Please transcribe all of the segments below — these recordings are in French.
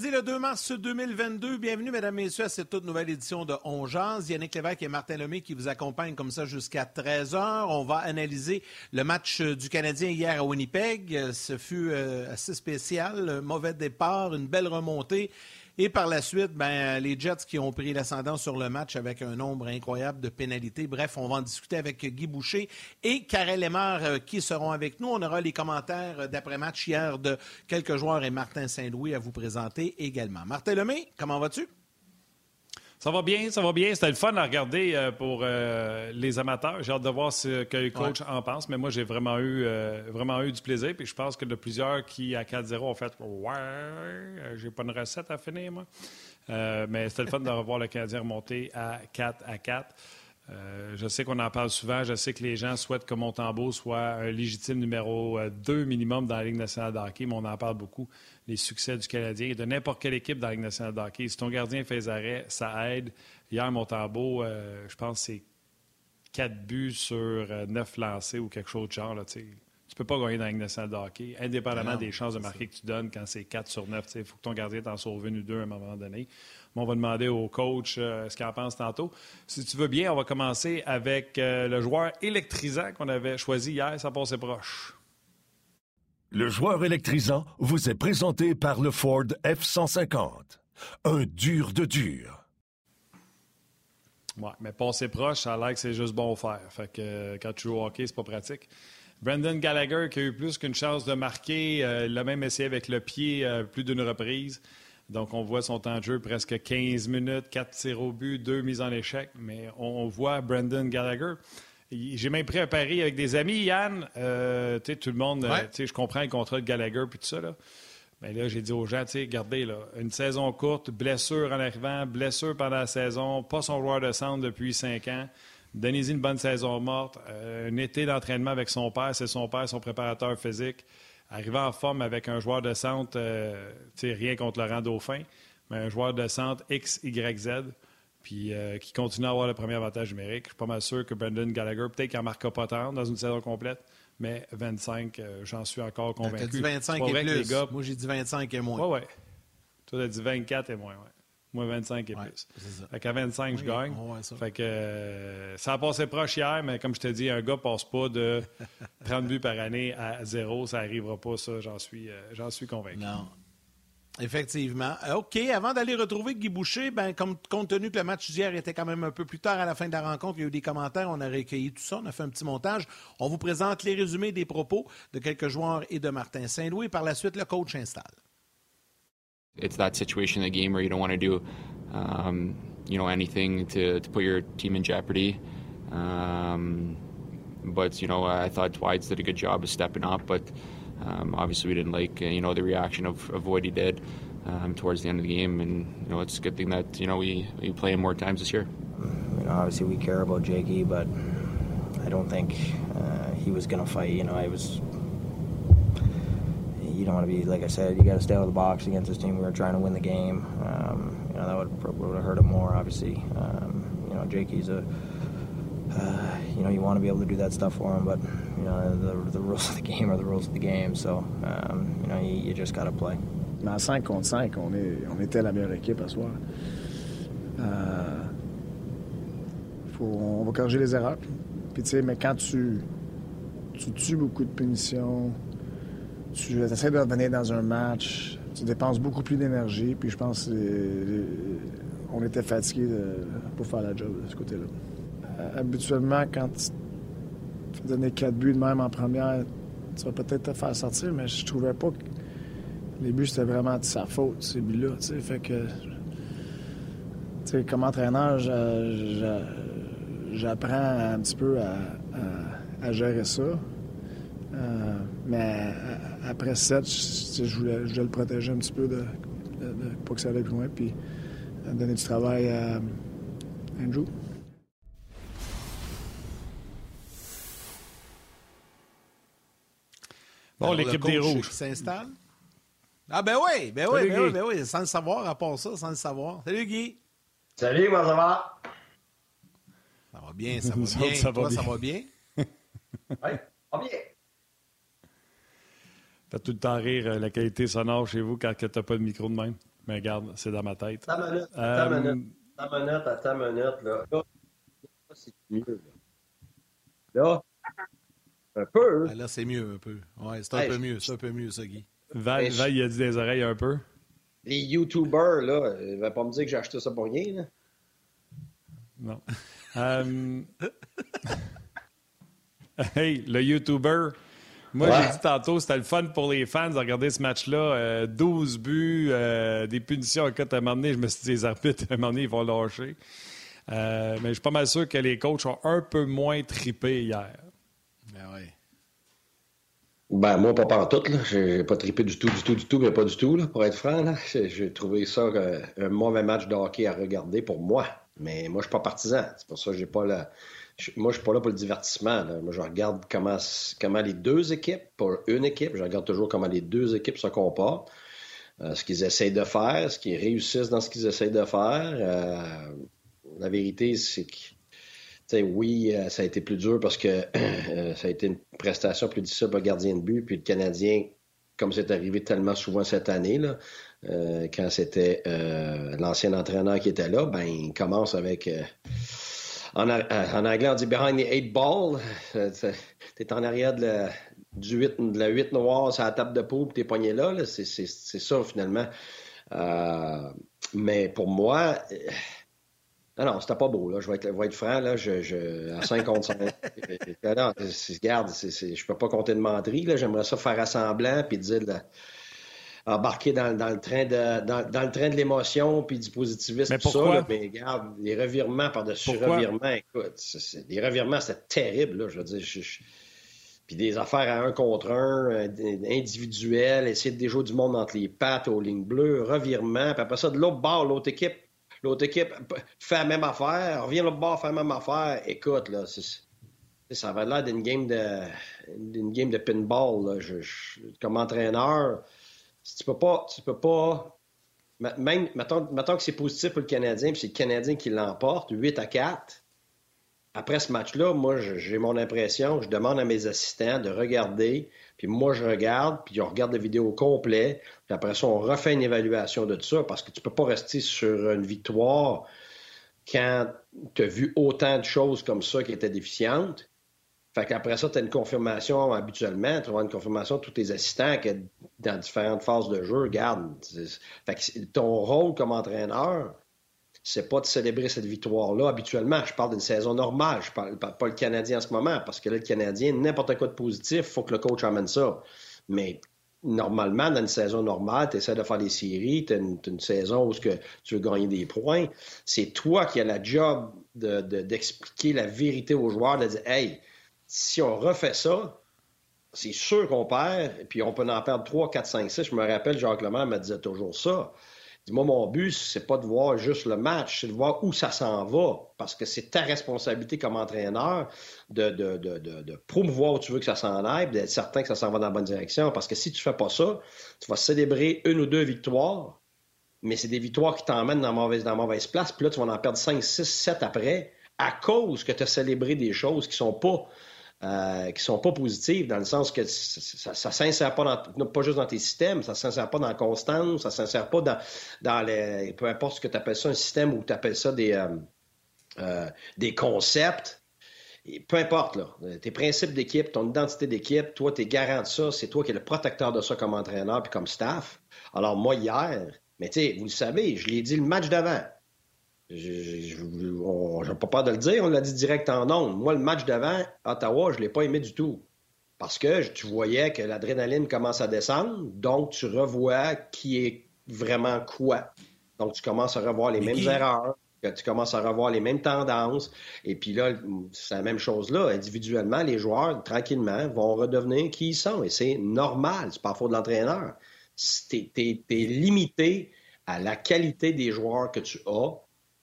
Mercredi le 2 mars 2022, bienvenue mesdames messieurs à cette toute nouvelle édition de On Yannick Lévesque et Martin Lemay qui vous accompagnent comme ça jusqu'à 13h. On va analyser le match du Canadien hier à Winnipeg. Ce fut euh, assez spécial, mauvais départ, une belle remontée et par la suite, ben, les Jets qui ont pris l'ascendant sur le match avec un nombre incroyable de pénalités. Bref, on va en discuter avec Guy Boucher et Karel Lemar euh, qui seront avec nous. On aura les commentaires d'après-match hier de quelques joueurs et Martin Saint-Louis à vous présenter également. Martin Lemay, comment vas-tu? Ça va bien, ça va bien. C'était le fun à regarder euh, pour euh, les amateurs. J'ai hâte de voir ce que les coachs en pensent, mais moi, j'ai vraiment eu, euh, vraiment eu du plaisir. Puis je pense que de plusieurs qui, à 4-0, ont fait Ouais, j'ai pas une recette à finir, moi. mais c'était le fun de revoir le Canadien remonter à 4 à 4. Je sais qu'on en parle souvent. Je sais que les gens souhaitent que Montembeau soit un légitime numéro 2 minimum dans la Ligue nationale de hockey, mais on en parle beaucoup les succès du Canadien et de n'importe quelle équipe dans la Ligue nationale de hockey. Si ton gardien fait des arrêts, ça aide. Hier, Montembeau, euh, je pense que c'est 4 buts sur 9 euh, lancés ou quelque chose de genre. Là, tu ne peux pas gagner dans la Ligue nationale de hockey, indépendamment des chances de marquer que tu donnes quand c'est 4 sur 9. Il faut que ton gardien t'en sauve une ou deux à un moment donné. On va demander au coach euh, ce qu'il en pense tantôt. Si tu veux bien, on va commencer avec le joueur électrisant qu'on avait choisi hier. Ça passait proche. Le joueur électrisant vous est présenté par le Ford F-150. Un dur de dur. Ouais, mais passer proche, ça a l'air que c'est juste bon faire. Fait que euh, quand tu joues au hockey, c'est pas pratique. Brendan Gallagher, qui a eu plus qu'une chance de marquer, euh, l'a même essayé avec le pied euh, plus d'une reprise. Donc, on voit son temps de jeu presque 15 minutes, 4 tirs au but, 2 mises en échec. Mais on voit Brendan Gallagher. J'ai même pris un pari avec des amis, Yann. Euh, tout le monde, euh, je comprends le contrat de Gallagher puis tout ça. Là. Mais là, j'ai dit aux gens, regardez, là, une saison courte, blessure en arrivant, blessure pendant la saison, pas son joueur de centre depuis cinq ans. Donnez-y une bonne saison morte. Euh, un été d'entraînement avec son père, c'est son père, son préparateur physique. Arriver en forme avec un joueur de centre, rien contre Laurent Dauphin, mais un joueur de centre X, Y, Z puis euh, qui continue à avoir le premier avantage numérique. Je suis pas mal sûr que Brendan Gallagher, peut-être qu'il n'en marquera pas tant dans une saison complète, mais 25, euh, j'en suis encore convaincu. Tu as dit 25 et plus. Moi, j'ai dit 25 et moins. Oui, oui. Toi, tu as dit 24 et moins, oui. Moi, 25 et plus. Ça. Fait qu'à 25, je gagne. Ça. Fait que euh, ça a passé proche hier, mais comme je te dis, un gars passe pas de 30 buts par année à zéro. Ça n'arrivera pas, ça, j'en suis, j'en suis convaincu. Non. Effectivement. Euh, OK, avant d'aller retrouver Guy Boucher, ben, compte tenu que le match d'hier était quand même un peu plus tard à la fin de la rencontre, il y a eu des commentaires, on a recueilli tout ça, on a fait un petit montage. On vous présente les résumés des propos de quelques joueurs et de Martin Saint-Louis. Par la suite, le coach installe. It's that situation in the game where you don't want to do, um, you know, anything to, to put your team in jeopardy. Um, but, you know, I thought Dwight did a good job of stepping up, but Um, obviously, we didn't like you know the reaction of, of what he did um, towards the end of the game, and you know it's a good thing that you know we, we play him more times this year. You know, obviously we care about Jakey, but I don't think uh, he was going to fight. You know, I was. You don't want to be like I said. You got to stay out of the box against this team. We were trying to win the game. Um, you know that would would have hurt him more. Obviously, um, you know Jakey's a uh, you know, you want to be able to do that stuff for him, but you know, the, the rules of the game are the rules of the game. So, um, you know, you, you just got to play. Mais en 5 contre 5, on, est, on était la meilleure équipe à ce soir. Euh, faut, on va corriger les erreurs. Puis, tu mais quand tu, tu tues beaucoup de punitions, tu essaies de revenir dans un match, tu dépenses beaucoup plus d'énergie. Puis, je pense qu'on était fatigué pour faire la job de ce côté-là. Euh, habituellement, quand tu donner quatre buts de même en première, tu vas peut-être te faire sortir, mais je trouvais pas que les buts, c'était vraiment de sa faute, ces buts-là. Fait que, comme entraîneur, j'apprends un petit peu à, gérer ça. Euh, mais après 7, je, voulais, le protéger un petit peu de, de, pas que ça aille plus loin, puis donner du travail à Andrew. Bon, l'équipe des Rouges. Qui s'installe. Ah, ben oui, ben oui, ben oui, ben oui, sans le savoir, à part ça, sans le savoir. Salut, Guy. Salut, comment ça va? Ça va bien, ça va bien. Ça, Toi, ça va bien? oui, ça va bien. Faites tout le temps rire euh, la qualité sonore chez vous quand tu n'as pas de micro de même. Mais regarde, c'est dans ma tête. Ta minute, ta euh... minute, ta minute, à ta minute, là. Là, c'est mieux, là. Là, un peu. Ah, là, c'est mieux, un peu. Ouais, c'est un peu mieux, c'est un peu mieux, ça, Guy. Val, Val, il a dit des oreilles un peu. Les YouTubers, là, il va pas me dire que j'ai acheté ça pour rien, là. Non. um... hey, le YouTuber moi, j'ai dit tantôt, c'était le fun pour les fans de regarder ce match-là. 12 euh, buts, euh, des punitions. à un moment donné, je me suis dit, les arbitres, à un moment donné, ils vont lâcher. Euh, mais je suis pas mal sûr que les coachs ont un peu moins tripé hier. Ben oui. Ben, moi, pas par tout. J'ai pas tripé du tout, du tout, du tout, mais pas du tout, là, pour être franc. J'ai trouvé ça un mauvais match de hockey à regarder pour moi. Mais moi, je suis pas partisan. C'est pour ça que j'ai pas la moi, je suis pas là pour le divertissement. Moi, je regarde comment, comment les deux équipes, pas une équipe, je regarde toujours comment les deux équipes se comportent, euh, ce qu'ils essayent de faire, ce qu'ils réussissent dans ce qu'ils essayent de faire. Euh, la vérité, c'est que oui, euh, ça a été plus dur parce que ça a été une prestation plus difficile pour le gardien de but. Puis le Canadien, comme c'est arrivé tellement souvent cette année, là, quand c'était l'ancien entraîneur qui était là, ben il commence avec en, euh, en, anglais, on dit behind the eight ball. Euh, tu es en arrière de la, du 8, de la 8 noire sur la table de poule, tu es pogné là. C'est ça, finalement. Euh, mais pour moi, non, non, c'était pas beau. Là. Je, vais être, franc, là, je, à 5 contre 5. non, regarde, je peux pas compter de menterie. J'aimerais ça faire assemblant puis dire embarquer dans, dans, le train de dans, dans le train de l'émotion puis du positivisme mais tout ça mais regarde les revirements par-dessus revirements écoute les revirements c'était terrible là, je veux dire puis des affaires à un contre un euh, individuelles essayer de déjouer du monde entre les pattes aux lignes bleues revirement puis après ça de l'autre bord l'autre équipe l'autre équipe fait la même affaire revient l'autre bord fait la même affaire. Écoute là ça avait l'air d'une game de d'une game de pinball là. Je, comme entraîneur tu peux peux pas. Même, mettons, que c'est positif pour le Canadien, puis c'est le Canadien qui l'emporte, 8 à 4. Après ce match-là, moi, j'ai mon impression, je demande à mes assistants de regarder, puis moi, je regarde, puis on regarde la vidéo au complet, puis après ça, on refait une évaluation de tout ça, parce que tu peux pas rester sur une victoire quand tu as vu autant de choses comme ça qui étaient déficientes. Fait qu'après ça, tu as une confirmation habituellement, tu vas une confirmation de tous tes assistants que dans différentes phases de jeu, regarde. Fait que ton rôle comme entraîneur, c'est pas de célébrer cette victoire-là habituellement. Je parle d'une saison normale, je parle pas le Canadien en ce moment, parce que là, le Canadien, n'importe quoi de positif, il faut que le coach amène ça. Mais normalement, dans une saison normale, tu essaies de faire des séries, tu as, une, saison où que tu veux gagner des points. C'est toi qui as la job d'expliquer de, la vérité aux joueurs, de dire Hey, si on refait ça, c'est sûr qu'on perd, et puis on peut en perdre 3, 4, 5, 6. Je me rappelle, Jacques Lemaire me disait toujours ça. Dis-moi, mon but, c'est pas de voir juste le match, c'est de voir où ça s'en va. Parce que c'est ta responsabilité comme entraîneur de, de, de, de, promouvoir où tu veux que ça s'en aille, d'être certain que ça s'en va dans la bonne direction. Parce que si tu fais pas ça, tu vas célébrer une ou deux victoires, mais c'est des victoires qui t'emmènent dans mauvaise, dans mauvaise place. Puis là, tu vas en perdre 5, 6, 7 après, à cause que tu as célébré des choses qui sont pas euh, qui sont pas positives dans le sens que ça, ça, s'insère pas dans, pas juste dans tes systèmes, ça s'insère pas dans la constance, ça s'insère pas dans, dans les, peu importe ce que tu appelles ça un système ou tu appelles ça des, euh, euh, des concepts. peu importe, là, tes principes d'équipe, ton identité d'équipe, toi, tu es garant de ça, c'est toi qui es le protecteur de ça comme entraîneur puis comme staff. Alors, moi, hier, mais tu sais, vous le savez, je l'ai dit le match d'avant. Je n'ai pas peur de le dire, on l'a dit direct en ondes. Moi, le match d'avant, Ottawa, je ne l'ai pas aimé du tout. Parce que tu voyais que l'adrénaline commence à descendre, donc tu revois qui est vraiment quoi. Donc tu commences à revoir les mêmes erreurs, tu commences à revoir les mêmes tendances. Et puis là, c'est la même chose là. Individuellement, les joueurs, tranquillement, vont redevenir qui ils sont. Et c'est normal. C'est pas faute de l'entraîneur. Tu es, limité à la qualité des joueurs que tu as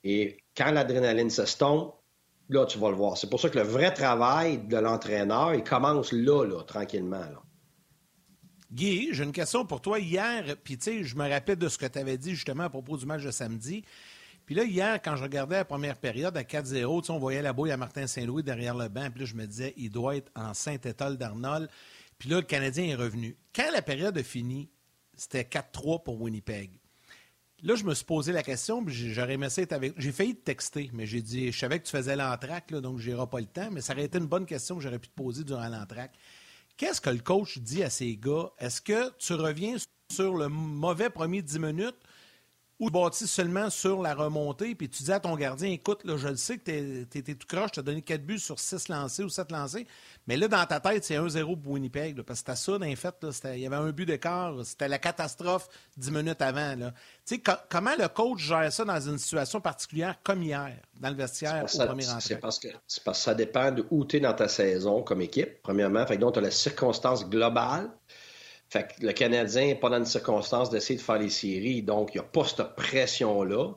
et quand l'adrénaline s'estompe, là, tu vas le voir. C'est pour ça que le vrai travail de l'entraîneur, il commence là, là, tranquillement. Guy, j'ai une question pour toi. Hier, puis tu sais, je me rappelle de ce que tu avais dit justement à propos du match de samedi. Puis là, hier, quand je regardais la première période à 4-0, on voyait la bouille à Martin Saint-Louis derrière le banc. Puis là, je me disais, il doit être en Saint-Étoile d'Arnold. Puis là, le Canadien est revenu. Quand la période a fini, c'était 4-3 pour Winnipeg. Là, je me suis posé la question, j'aurais aimé. J'ai failli te texter, mais j'ai dit, je savais que tu faisais l'entraque, donc je pas le temps, mais ça aurait été une bonne question que j'aurais pu te poser durant l'entraque. Qu'est-ce que le coach dit à ces gars? Est-ce que tu reviens sur le mauvais premier 10 minutes ou bâti seulement sur la remontée, puis tu dis à ton gardien, écoute, là, je le sais que tu étais tout croche, tu as donné 4 buts sur 6 lancés ou 7 lancés, mais là, dans ta tête, c'est 1-0 pour Winnipeg, parce que c'était ça, en fait, il y avait un but d'écart, c'était la catastrophe 10 minutes avant. Tu sais, comment le coach gère ça dans une situation particulière comme hier, dans le vestiaire au premier C'est parce, que, parce que ça dépend de où tu es dans ta saison comme équipe, premièrement, fait donc tu as la circonstance globale, le Canadien n'est pas dans une circonstance d'essayer de faire les séries, donc il n'y a pas cette pression-là.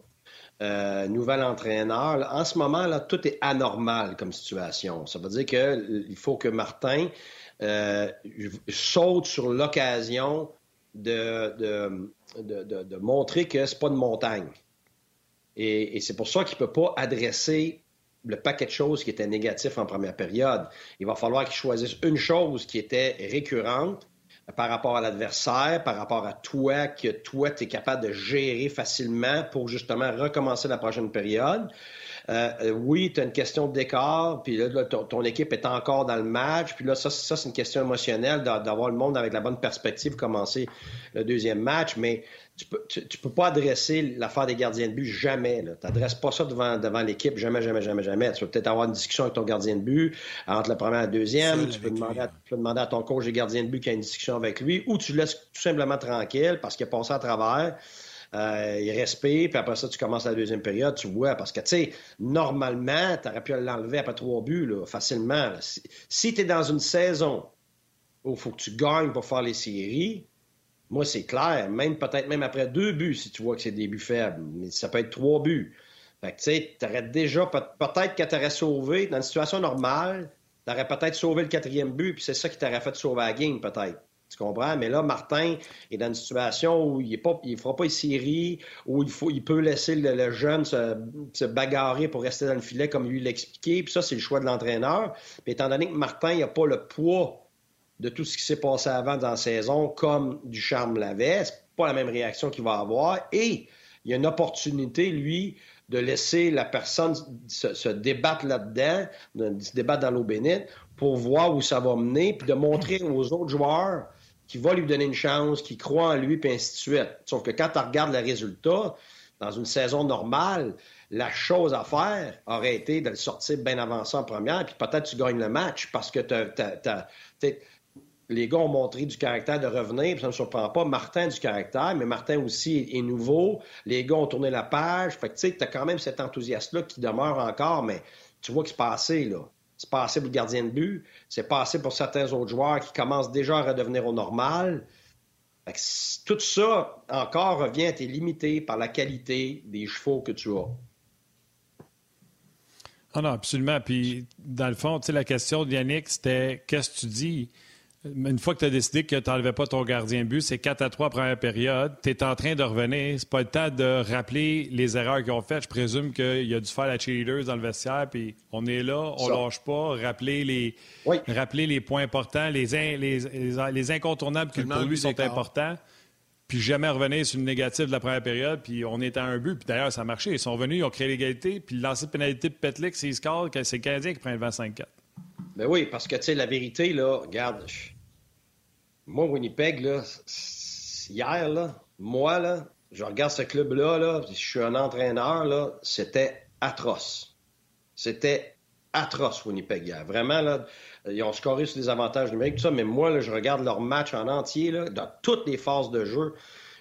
Euh, nouvel entraîneur. En ce moment, là, tout est anormal comme situation. Ça veut dire qu'il faut que Martin euh, saute sur l'occasion de, montrer que c'est pas une montagne. Et, c'est pour ça qu'il ne peut pas adresser le paquet de choses qui étaient négatifs en première période. Il va falloir qu'il choisisse une chose qui était récurrente par rapport à l'adversaire, par rapport à toi, que toi, tu es capable de gérer facilement pour justement recommencer la prochaine période. Euh, euh, oui, tu as une question d'écart, puis là, ton, équipe est encore dans le match, puis là, ça, ça c'est une question émotionnelle d'avoir le monde avec la bonne perspective commencer le deuxième match, mais tu peux, peux pas adresser l'affaire des gardiens de but jamais. Tu n'adresses pas ça devant, devant l'équipe, jamais, jamais, jamais, jamais. Tu peux peut-être avoir une discussion avec ton gardien de but entre la première et la deuxième. Tu peux, demander à, demander à, ton coach des gardiens de but qui a une discussion avec lui, ou tu le laisses tout simplement tranquille parce qu'il a passé à travers. Euh, il respire, puis après ça, tu commences la deuxième période, tu vois, parce que, tu sais, normalement, tu aurais pu l'enlever après trois buts, là, facilement. Si, tu es dans une saison où il faut que tu gagnes pour faire les séries, moi, c'est clair, même peut-être même après deux buts, si tu vois que c'est des buts faibles, mais ça peut être trois buts. Fait que, tu sais, t'aurais déjà, peut-être que t'aurais sauvé, dans une situation normale, t'aurais peut-être sauvé le quatrième but, puis c'est ça qui t'aurait fait sauver la game, peut-être. Tu comprends? Mais là, Martin est dans une situation où il ne fera pas une série, où il, peut laisser le, jeune se, bagarrer pour rester dans le filet, comme lui l'expliquait. Puis ça, c'est le choix de l'entraîneur. Puis étant donné que Martin n'a pas le poids de tout ce qui s'est passé avant dans la saison, comme Ducharme l'avait, c'est pas la même réaction qu'il va avoir. Et il y a une opportunité, lui, de laisser la personne se, débattre là-dedans, de, se débattre dans l'eau bénite, pour voir où ça va mener, puis de montrer aux autres joueurs qui va lui donner une chance, qui croit en lui, puis ainsi de. Sauf que quand tu regardes le résultat, dans une saison normale, la chose à faire aurait été de le sortir bien avancé en première, puis peut-être tu gagnes le match parce que les gars ont montré du caractère de revenir, puis ça ne me surprend pas. Martin du caractère, mais Martin aussi est, nouveau. Les gars ont tourné la page. Fait tu sais, tu as quand même cet enthousiasme-là qui demeure encore, mais tu vois que c'est passé, là. C'est passé pour le gardien de but. C'est passé pour certains autres joueurs qui commencent déjà à redevenir au normal. tout ça, encore, revient à être limité par la qualité des chevaux que tu as. Ah non, absolument. Puis, dans le fond, la question de Yannick, c'était qu'est-ce que tu dis? Une fois que tu as décidé que tu n'enlevais pas ton gardien de but, c'est 4 à 3 première période. Tu es en train de revenir. C'est pas le temps de rappeler les erreurs qu'ils ont faites. Je présume qu'il a dû faire la cheerleader dans le vestiaire. Puis on est là, on lâche pas. Rappeler les, rappeler les points importants, les, les, incontournables qui pour lui sont importants. Puis jamais revenir sur une négative de la première période. Puis on est à un but. Puis d'ailleurs, ça a marché. Ils sont venus, ils ont créé l'égalité. Puis le lancer de pénalité de Petlik, c'est score, c'est le Canadien qui prend le 25-4. Ben oui, parce que, tu sais, la vérité, là, regarde, moi, Winnipeg, là, hier, moi, là, je regarde ce club-là, là, je suis un entraîneur, là, c'était atroce. C'était atroce, Winnipeg, hier. Vraiment, là, ils ont scoré sur des avantages numériques, tout ça, mais moi, là, je regarde leur match en entier, là, dans toutes les phases de jeu.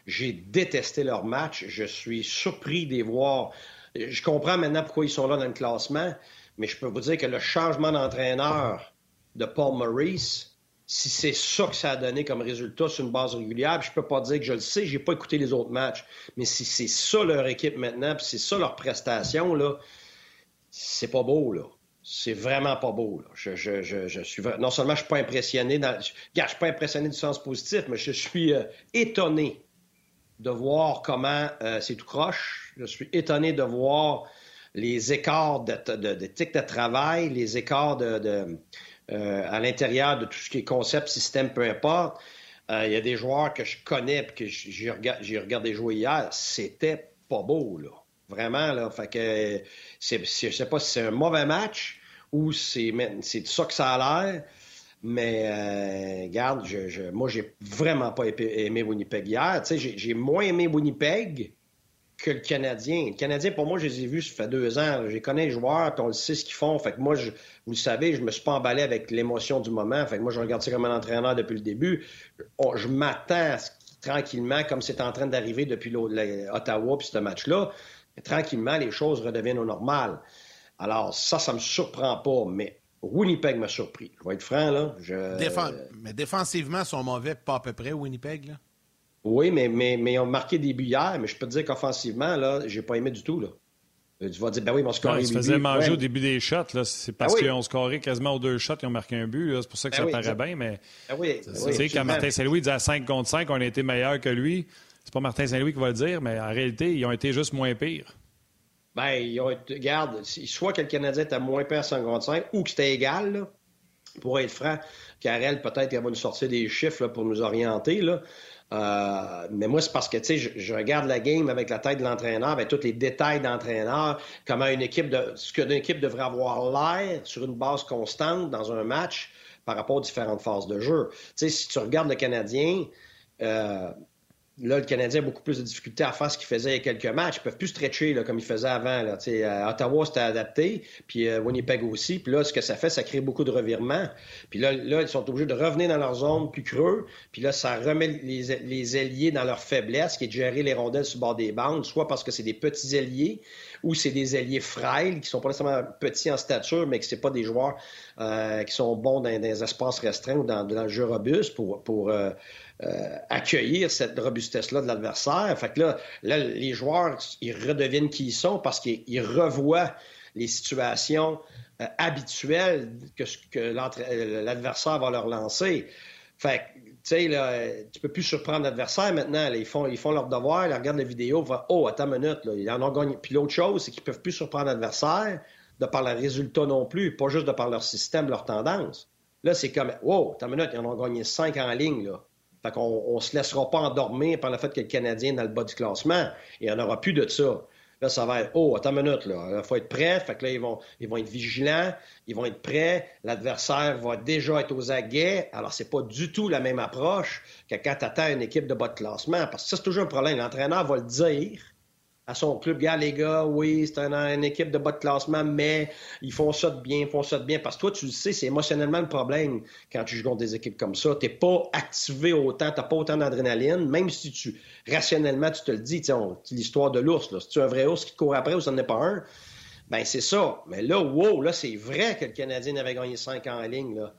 J'ai détesté leur match. Je suis surpris de les voir. Je comprends maintenant pourquoi ils sont là dans le classement, mais je peux vous dire que le changement d'entraîneur de Paul Maurice, si c'est ça que ça a donné comme résultat sur une base régulière, je peux pas dire que je le sais, j'ai pas écouté les autres matchs, mais si c'est ça leur équipe maintenant, puis c'est ça leur prestation, là, c'est pas beau, là. c'est vraiment pas beau. Je, je, suis non seulement je suis pas impressionné, dans, je, suis pas impressionné du sens positif, mais je suis euh, étonné de voir comment euh, c'est tout croche. Je suis étonné de voir les écarts de, de, de travail, les écarts de, euh, à l'intérieur de tout ce qui est concept, système, peu importe. Il y a des joueurs que je connais et que j'ai regardé jouer hier. C'était pas beau, là. Vraiment, là. Fait que, je sais pas si c'est un mauvais match ou c'est, c'est ça que ça a l'air. Mais, euh, regarde, je, je, moi, j'ai vraiment pas aimé Winnipeg hier. Tu sais, j'ai, moins aimé Winnipeg que le Canadien. Le Canadien, pour moi, je les ai vus, ça fait deux ans. Je connais les joueurs, puis on le sait ce qu'ils font. Fait que moi, je, vous le savez, je me suis pas emballé avec l'émotion du moment. Fait que moi, je regarde ça comme un entraîneur depuis le début. je m'attends tranquillement, comme c'est en train d'arriver depuis Ottawa puis ce match-là, tranquillement, les choses redeviennent au normal. Alors, ça, ça me surprend pas, mais Winnipeg m'a surpris. Je vais être franc, là. Mais défensivement, ils sont mauvais, pas à peu près, Winnipeg, là. Oui, mais, mais, mais ils ont marqué des buts hier, mais je peux te dire qu'offensivement, là, j'ai pas aimé du tout, là. Tu vas dire, ben oui, ils scoré. Ils se faisaient manger au début des shots. C'est parce ben qu'ils ont scoré quasiment aux deux shots, ils ont marqué un but. C'est pour ça que ben ça paraît bien. Mais ben oui, tu sais, quand Martin Saint-Louis dit à 5 contre 5, on a été meilleur que lui, c'est pas Martin Saint-Louis qui va le dire, mais en réalité, ils ont été juste moins pires. Ben, ils ont été, regarde, soit que le Canadien était moins pire à 55 ou que c'était égal, pour être franc. Karel, peut-être qu'elle va nous sortir des chiffres pour nous orienter. Là. Euh, mais moi, c'est parce que, tu sais, je, regarde la game avec la tête de l'entraîneur, avec tous les détails d'entraîneur, comment une équipe de, ce qu'une équipe devrait avoir l'air sur une base constante dans un match par rapport aux différentes phases de jeu. Tu sais, si tu regardes le Canadien, euh, Là, le Canadien a beaucoup plus de difficultés à faire ce qu'il faisait il y a quelques matchs. Ils peuvent plus stretcher là, comme ils faisaient avant. Là. À Ottawa, c'était adapté, puis euh, Winnipeg aussi. Puis là, ce que ça fait, ça crée beaucoup de revirements. Puis là, là, ils sont obligés de revenir dans leur zone plus creux. Puis là, ça remet les, les ailiers dans leur faiblesse, qui est de gérer les rondelles sur le bord des bandes, soit parce que c'est des petits ailiers ou c'est des ailiers frêles qui sont pas nécessairement petits en stature, mais que c'est pas des joueurs euh, qui sont bons dans, des espaces restreints ou dans, dans le jeu robuste pour, pour euh, euh, accueillir cette robustesse-là de l'adversaire. Fait que là, les joueurs, ils redeviennent qui ils sont parce qu'ils revoient les situations euh, habituelles que, euh, l'adversaire va leur lancer. Fait que, tu sais, là, tu peux plus surprendre l'adversaire maintenant. ils, font, leur devoir, ils regardent la vidéo, ils vont Oh, attends une minute, ils en ont gagné. Puis l'autre chose, c'est qu'ils peuvent plus surprendre l'adversaire de par le résultat non plus, pas juste de par leur système, leur tendance. Là, c'est comme Oh, attends une minute, ils en ont gagné cinq en ligne, là. Fait qu'on ne se laissera pas endormir par le fait que le Canadien est dans le bas du classement. Il n'y aura plus de ça. Là, ça va être, oh, attends une minute, là. Il faut être prêt. Fait que là, ils vont, ils vont être vigilants. Ils vont être prêts. L'adversaire va déjà être aux aguets. Alors, c'est pas du tout la même approche que quand tu attends une équipe de bas de classement. Parce que ça, c'est toujours un problème. L'entraîneur va le dire à son club. Gars, les gars, oui, c'est une équipe de bas de classement, mais ils font ça de bien, ils font ça de bien. Parce que toi, tu le sais, c'est émotionnellement le problème quand tu joues contre des équipes comme ça. Tu n'es pas activé autant, tu n'as pas autant d'adrénaline, même si tu, rationnellement, tu te le dis, l'histoire de l'ours, si tu es un vrai ours qui court après ou ça n'en est pas un, ben c'est ça. Mais là, wow, là, c'est vrai que le Canadien avait gagné 5 en ligne, là.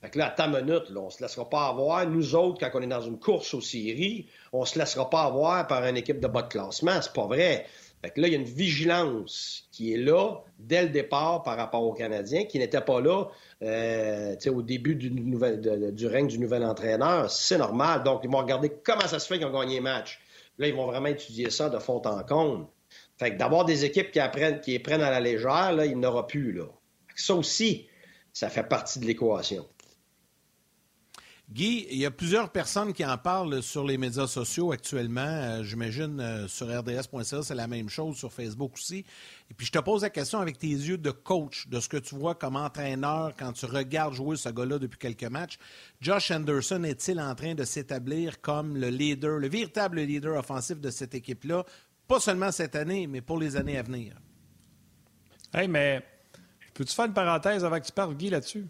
Fait que là, à ta minute, là, on se laissera pas avoir. Nous autres, quand on est dans une course aux séries, on se laissera pas avoir par une équipe de bas de classement. C'est pas vrai. Fait que là, il y a une vigilance qui est là dès le départ par rapport aux Canadiens, qui n'était pas là euh, au début du, du règne du nouvel entraîneur. C'est normal. Donc, ils vont regarder comment ça se fait qu'ils ont gagné le match. Là, ils vont vraiment étudier ça de fond en comble. Fait que d'avoir des équipes qui, apprennent, qui les prennent à la légère, là, il n'y en aura plus. Là. Ça aussi, ça fait partie de l'équation. Guy, il y a plusieurs personnes qui en parlent sur les médias sociaux actuellement. Euh, j'imagine euh, sur rds.ca, c'est la même chose, sur Facebook aussi. Et puis je te pose la question avec tes yeux de coach, de ce que tu vois comme entraîneur quand tu regardes jouer ce gars-là depuis quelques matchs. Josh Anderson est-il en train de s'établir comme le leader, le véritable leader offensif de cette équipe-là, pas seulement cette année, mais pour les années à venir? Hey, mais peux-tu faire une parenthèse avant que tu parles, Guy, là-dessus?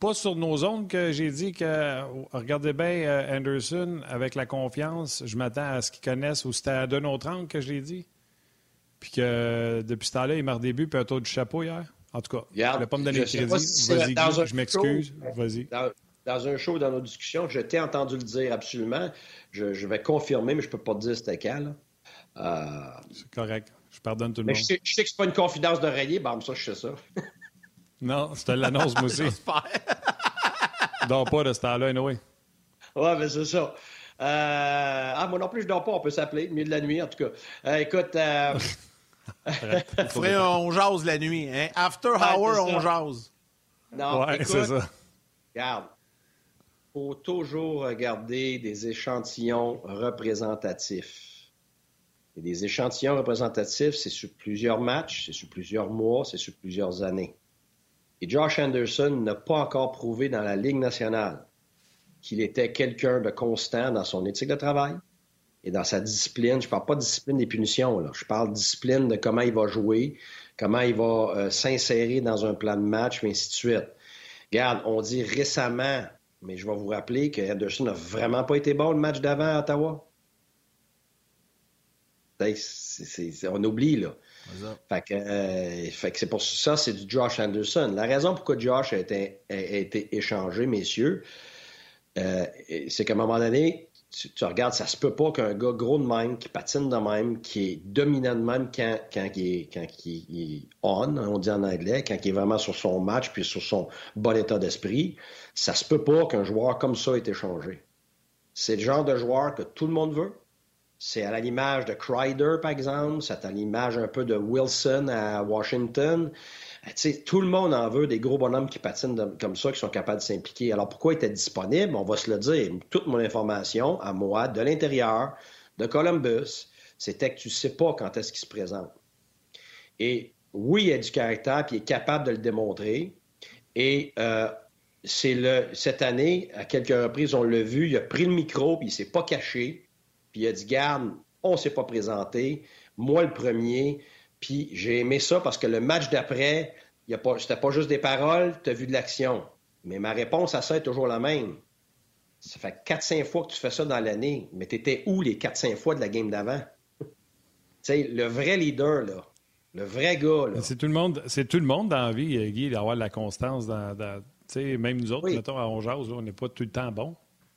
Pas sur nos zones que j'ai dit que, regardez bien euh, Anderson, avec la confiance, je m'attends à ce qu'ils connaissent, ou c'était à d'un autre angle que je l'ai dit? Puis que depuis ce temps-là, il marque des buts puis un tour du chapeau hier. En tout cas, je ne pas me donner le crédit. Vas-y, je m'excuse. Vas-y. Dans, un show, dans nos discussions, je t'ai entendu le dire absolument. Je, vais confirmer, mais je ne peux pas te dire c'était quand. Euh, c'est correct. Je pardonne tout le monde. Je sais, je sais, que c'est pas une confidence d'oreiller, ben ça, je sais ça. non, c'était l'annonce, moi aussi. dors pas de ce temps-là, anyway. Ouais, mais c'est ça. Euh... Ah, moi non plus, je dors pas. On peut s'appeler, milieu de la nuit, en tout cas. Euh, écoute. Euh... on jase la nuit. Hein? After hour, on jase. Non, ouais, c'est ça. Regarde. Il faut toujours regarder des échantillons représentatifs. Et des échantillons représentatifs, c'est sur plusieurs matchs, c'est sur plusieurs mois, c'est sur plusieurs années. Et Josh Anderson n'a pas encore prouvé dans la Ligue nationale qu'il était quelqu'un de constant dans son éthique de travail et dans sa discipline. Je ne parle pas de discipline des punitions, là. je parle de discipline de comment il va jouer, comment il va euh, s'insérer dans un plan de match, et ainsi de suite. Regarde, on dit récemment, mais je vais vous rappeler que Anderson n'a vraiment pas été bon le match d'avant à Ottawa. on oublie, là. Euh, fait que c'est pour ça, c'est du Josh Anderson. La raison pourquoi Josh a été, a été échangé, messieurs, euh, c'est qu'à un moment donné, tu, regardes, ça se peut pas qu'un gars gros de même, qui patine de même, qui est dominant de même quand, quand, il, est, quand il on, on dit en anglais, quand il est vraiment sur son match puis sur son bon état d'esprit, ça se peut pas qu'un joueur comme ça ait été changé. C'est le genre de joueur que tout le monde veut. C'est à l'image de Kreider, par exemple. C'est à l'image un peu de Wilson à Washington. Euh, tout le monde en veut des gros bonhommes qui patinent comme ça, qui sont capables de s'impliquer. Alors pourquoi il était disponible? On va se le dire. Toute mon information à moi, de l'intérieur, de Columbus, c'était que tu ne sais pas quand est-ce qu'il se présente. Et oui, il a du caractère, puis il est capable de le démontrer. Et euh, c'est le cette année, à quelques reprises, on l'a vu, il a pris le micro, puis il s'est pas caché, puis il a dit Garde, on s'est pas présenté, moi le premier. Puis j'ai aimé ça parce que le match d'après, c'était pas juste des paroles, tu as vu de l'action. Mais ma réponse à ça est toujours la même. Ça fait 4-5 fois que tu fais ça dans l'année, mais tu étais où les 4-5 fois de la game d'avant? tu sais, le vrai leader, là, le vrai gars. Là. C'est tout le monde, c'est tout le monde dans la vie, Guy, d'avoir de la constance dans. dans même nous autres, mettons, à Ongeaz, on n'est pas tout le temps bon.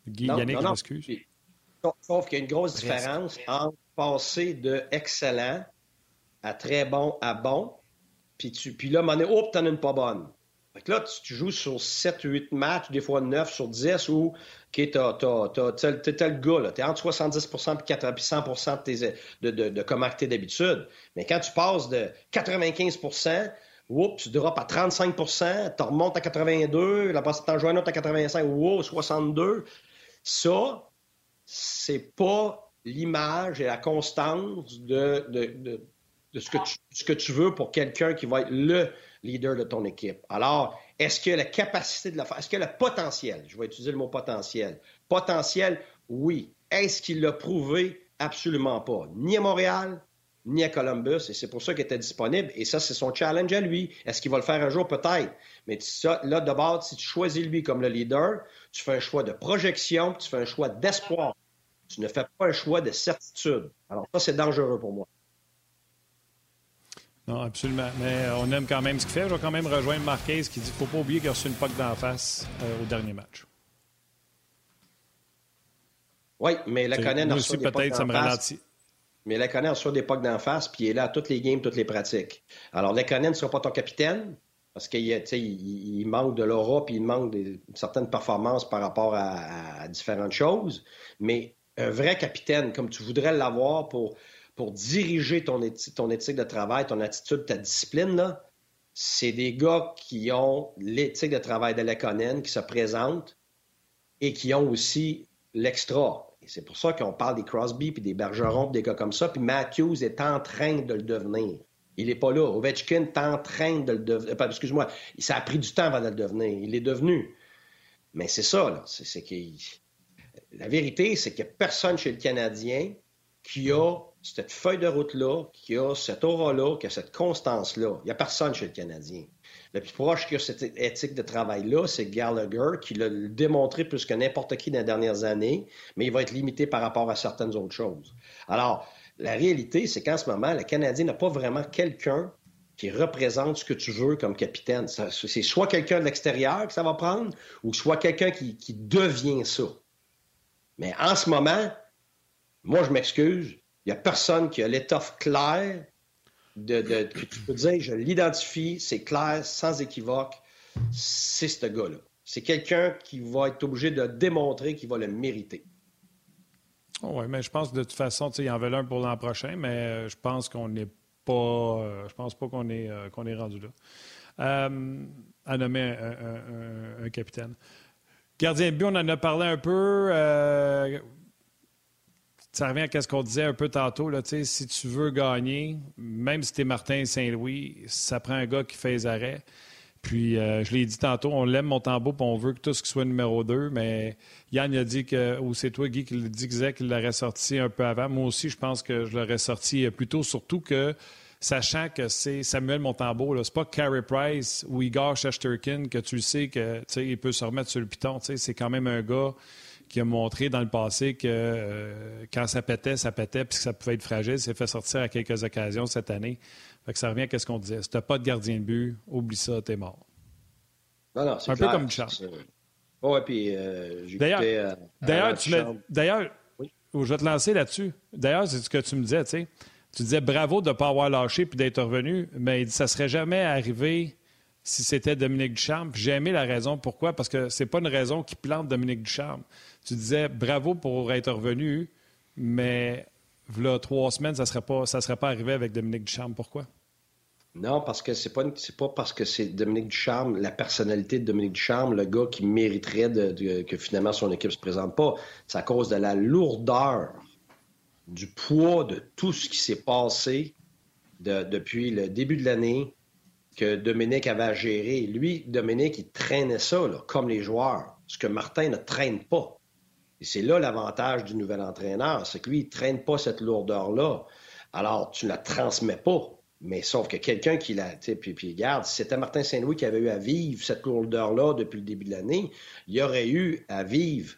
Guy, non, Yannick, non, excuse. Sauf qu'il y a une grosse différence entre passer de excellent à très bon à bon. Puis, tu, puis là, à un moment donné, oh, t'en as une pas bonne. Fait que là, tu, joues sur 7, 8 matchs, des fois 9 sur 10, où okay, t'as, t'as, t'as, t'as, le gars, là, t'es entre 70 et 100 de, tes, de, de, de comment t'es d'habitude. Mais quand tu passes de 95 oups, tu drops à 35% tu remontes à 82, la passe t'en joues un autre à 85, wow, 62. Ça, c'est pas l'image et la constance de, ce que tu, veux pour quelqu'un qui va être le leader de ton équipe. Alors, est-ce qu'il a la capacité de le faire? Est-ce qu'il a le potentiel? Je vais utiliser le mot potentiel. Potentiel, oui. Est-ce qu'il l'a prouvé? Absolument pas. Ni à Montréal, ni à Columbus, et c'est pour ça qu'il était disponible. Et ça, c'est son challenge à lui. Est-ce qu'il va le faire un jour? Peut-être. Mais ça, là, d'abord, si tu choisis lui comme le leader, tu fais un choix de projection, tu fais un choix d'espoir. Tu ne fais pas un choix de certitude. Alors ça, c'est dangereux pour moi. Non, absolument. Mais on aime quand même ce qu'il fait. Je vais quand même rejoindre Marquez qui dit qu'il ne faut pas oublier qu'il a reçu une POC d'en face euh, au dernier match. Oui, mais la Conan a aussi, peut-être, ça me ralentit. Mais Conan reçoit des POC d'en face, puis il est là à toutes les games, toutes les pratiques. Alors, la Conan ne sera pas ton capitaine, parce qu'il il, manque de l'aura, puis il manque de certaines performances par rapport à, différentes choses. Mais un vrai capitaine, comme tu voudrais l'avoir pour pour diriger ton, ton éthique de travail, ton attitude, ta discipline, c'est des gars qui ont l'éthique de travail de l'Econen, qui se présentent et qui ont aussi l'extra. C'est pour ça qu'on parle des Crosby, puis des Bergeron, des gars comme ça. Puis Matthews est en train de le devenir. Il n'est pas là. Ovechkin est en train de le devenir. Euh, excuse-moi, ça a pris du temps avant de le devenir. Il est devenu. Mais c'est ça, là. La vérité, c'est qu'il n'y a personne chez le Canadien qui a cette feuille de route-là, qui a cette aura-là, qui a cette constance-là. Il n'y a personne chez le Canadien. Le plus proche qui a cette éthique de travail-là, c'est Gallagher, qui l'a démontré plus que n'importe qui dans les dernières années, mais il va être limité par rapport à certaines autres choses. Alors, la réalité, c'est qu'en ce moment, le Canadien n'a pas vraiment quelqu'un qui représente ce que tu veux comme capitaine. C'est soit quelqu'un de l'extérieur que ça va prendre, ou soit quelqu'un qui, qui devient ça. Mais en ce moment, moi, je m'excuse, il n'y a personne qui a l'étoffe claire de, que tu peux dire, je l'identifie, c'est clair, sans équivoque, c'est ce gars-là. C'est quelqu'un qui va être obligé de démontrer qu'il va le mériter. oui, mais je pense que de toute façon, il y en veut un pour l'an prochain, mais euh, je pense qu'on n'est pas. Euh, je pense pas qu'on est, euh, qu'on est rendu là. à nommer un, capitaine. Gardien de but, on en a parlé un peu. Ça revient à ce qu'on disait un peu tantôt. Là, si tu veux gagner, même si tu es Martin Saint-Louis, ça prend un gars qui fait les arrêts. Puis, euh, je l'ai dit tantôt, on l'aime, Montembeau, puis on veut que tout ce qui soit numéro 2, mais Yann a dit que, ou c'est toi, Guy, qui disait qu'il l'aurait sorti un peu avant. Moi aussi, je pense que je l'aurais sorti plus tôt, surtout que, sachant que c'est Samuel Montembeau, c'est pas Carey Price ou Igor Shesterkin que tu sais qu'il peut se remettre sur le piton. C'est quand même un gars qui a montré dans le passé que euh, quand ça pétait, ça pétait, puis que ça pouvait être fragile. s'est fait sortir à quelques occasions cette année. Fait que ça revient à ce qu'on disait. Si t'as pas de gardien de but, oublie ça, t'es mort. Non, non, Un peu comme Charles. Oh, ouais, puis euh, D'ailleurs, d'ailleurs, tu d'ailleurs je vais te lancer là-dessus. D'ailleurs, c'est ce que tu me disais, tu sais. Tu disais bravo de ne pas avoir lâché puis d'être revenu, mais ça serait jamais arrivé si c'était Dominique Ducharme. J'ai aimé la raison. Pourquoi? Parce que c'est pas une raison qui plante Dominique Ducharme. Tu disais bravo pour être revenu, mais là, trois semaines, ça ne serait, pas, serait pas arrivé avec Dominique Ducharme. Pourquoi? Non, parce que c'est pas pas parce que c'est Dominique Ducharme, la personnalité de Dominique Ducharme, le gars qui mériterait que finalement son équipe se présente pas. C'est à cause de la lourdeur, du poids de tout ce qui s'est passé depuis le début de l'année que Dominique avait à gérer. Lui, Dominique, il traînait ça, comme les joueurs, ce que Martin ne traîne pas. Et c'est là l'avantage du nouvel entraîneur, c'est que lui, il ne traîne pas cette lourdeur-là. Alors, tu ne la transmets pas. Mais sauf que quelqu'un qui l'a. Puis, puis regarde, si c'était Martin Saint-Louis qui avait eu à vivre cette lourdeur-là depuis le début de l'année, il aurait eu à vivre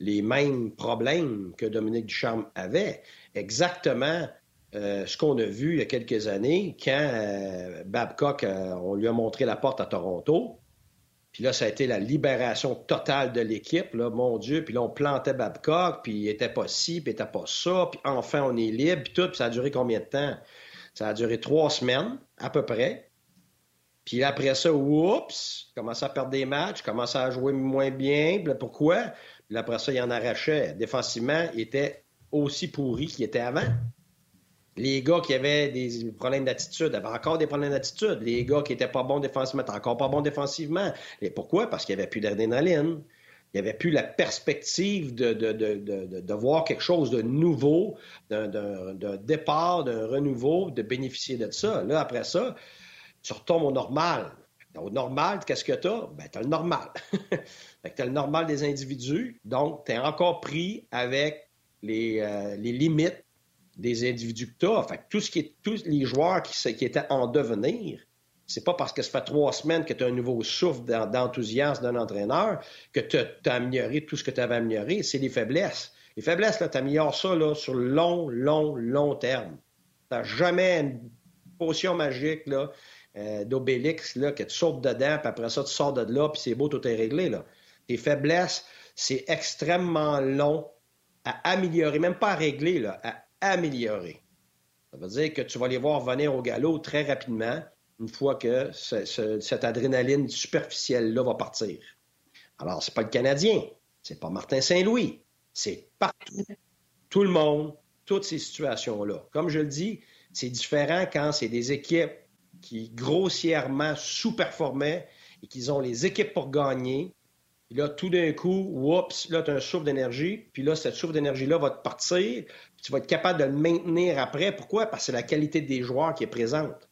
les mêmes problèmes que Dominique Ducharme avait. Exactement euh, ce qu'on a vu il y a quelques années quand euh, Babcock, euh, on lui a montré la porte à Toronto. Puis là, ça a été la libération totale de l'équipe, là, mon Dieu. Puis là, on plantait Babcock, puis il était pas ci, puis il était pas ça. Puis enfin, on est libre, puis tout. Puis ça a duré combien de temps? Ça a duré trois semaines, à peu près. Puis après ça, oups, commence à perdre des matchs, commence à jouer moins bien. Pourquoi? Puis après ça, il en arrachait. Défensivement, il était aussi pourri qu'il était avant. Les gars qui avaient des problèmes d'attitude avaient encore des problèmes d'attitude. Les gars qui étaient pas bons défensivement étaient encore pas bons défensivement. Et pourquoi? Parce qu'il n'y avait plus d'adrénaline. Il n'y avait plus la perspective de, de, de, de, voir quelque chose de nouveau, d'un départ, d'un renouveau, de bénéficier de ça. Là, après ça, tu retombes au normal. Au normal, qu'est-ce que tu as? Ben, tu as le normal. tu as le normal des individus. Donc, tu encore pris avec les, euh, les limites des individus que tu as. Fait tout ce qui est, tous les joueurs qui, qui étaient en devenir, c'est pas parce que ça fait trois semaines que tu as un nouveau souffle d'enthousiasme d'un entraîneur que tu as, amélioré tout ce que tu avais amélioré. C'est les faiblesses. Les faiblesses, tu améliores ça là, sur long, long, long terme. Tu n'as jamais une potion magique là, euh, d'Obélix là, que tu sautes dedans, puis après ça, tu sors de là, puis c'est beau, tout est réglé. Là. Tes faiblesses, c'est extrêmement long à améliorer, même pas à régler, là, améliorer. Ça veut dire que tu vas les voir venir au galop très rapidement une fois que cette adrénaline superficielle-là va partir. Alors, c'est pas le Canadien, c'est pas Martin Saint-Louis, c'est partout, tout le monde, toutes ces situations-là. Comme je le dis, c'est différent quand c'est des équipes qui grossièrement sous-performaient et qu'ils ont les équipes pour gagner puis là, tout d'un coup, oups, là, tu as un souffle d'énergie. Puis là, cette souffle d'énergie-là va te partir. Tu vas être capable de le maintenir après. Pourquoi? Parce que c'est la qualité des joueurs qui est présente.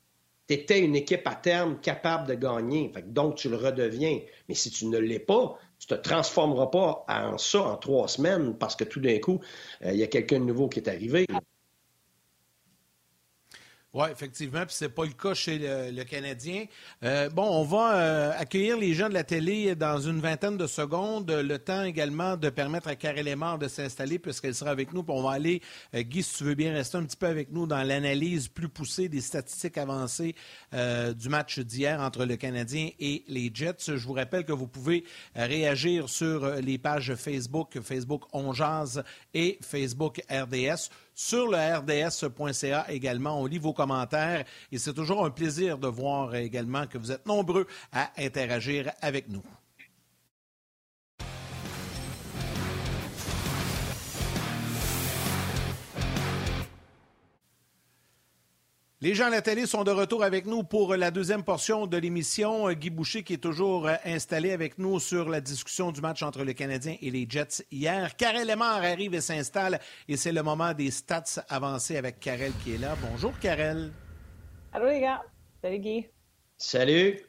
Tu étais une équipe à terme capable de gagner. donc, tu le redeviens. Mais si tu ne l'es pas, tu te transformeras pas en ça en trois semaines parce que tout d'un coup, euh, il y a quelqu'un de nouveau qui est arrivé. Oui, effectivement, puis c'est pas le cas chez le, Canadien. Euh, bon, on va euh, accueillir les gens de la télé dans une vingtaine de secondes. Le temps également de permettre à Karel Lemar de s'installer puisqu'elle sera avec nous. On va aller, euh, Guy, si tu veux bien rester un petit peu avec nous dans l'analyse plus poussée des statistiques avancées du match d'hier entre le Canadien et les Jets. Je vous rappelle que vous pouvez réagir sur les pages Facebook, Facebook On et Facebook RDS sur le rds.ca également. On lit vos commentaires et c'est toujours un plaisir de voir également que vous êtes nombreux à interagir avec nous. Les gens à la télé sont de retour avec nous pour la deuxième portion de l'émission. Guy Boucher qui est toujours euh, installé avec nous sur la discussion du match entre les Canadiens et les Jets hier. Karel Lemar arrive et s'installe et c'est le moment des stats avancés avec Karel qui est là. Bonjour Karel. Allô les gars. Salut Guy. Salut.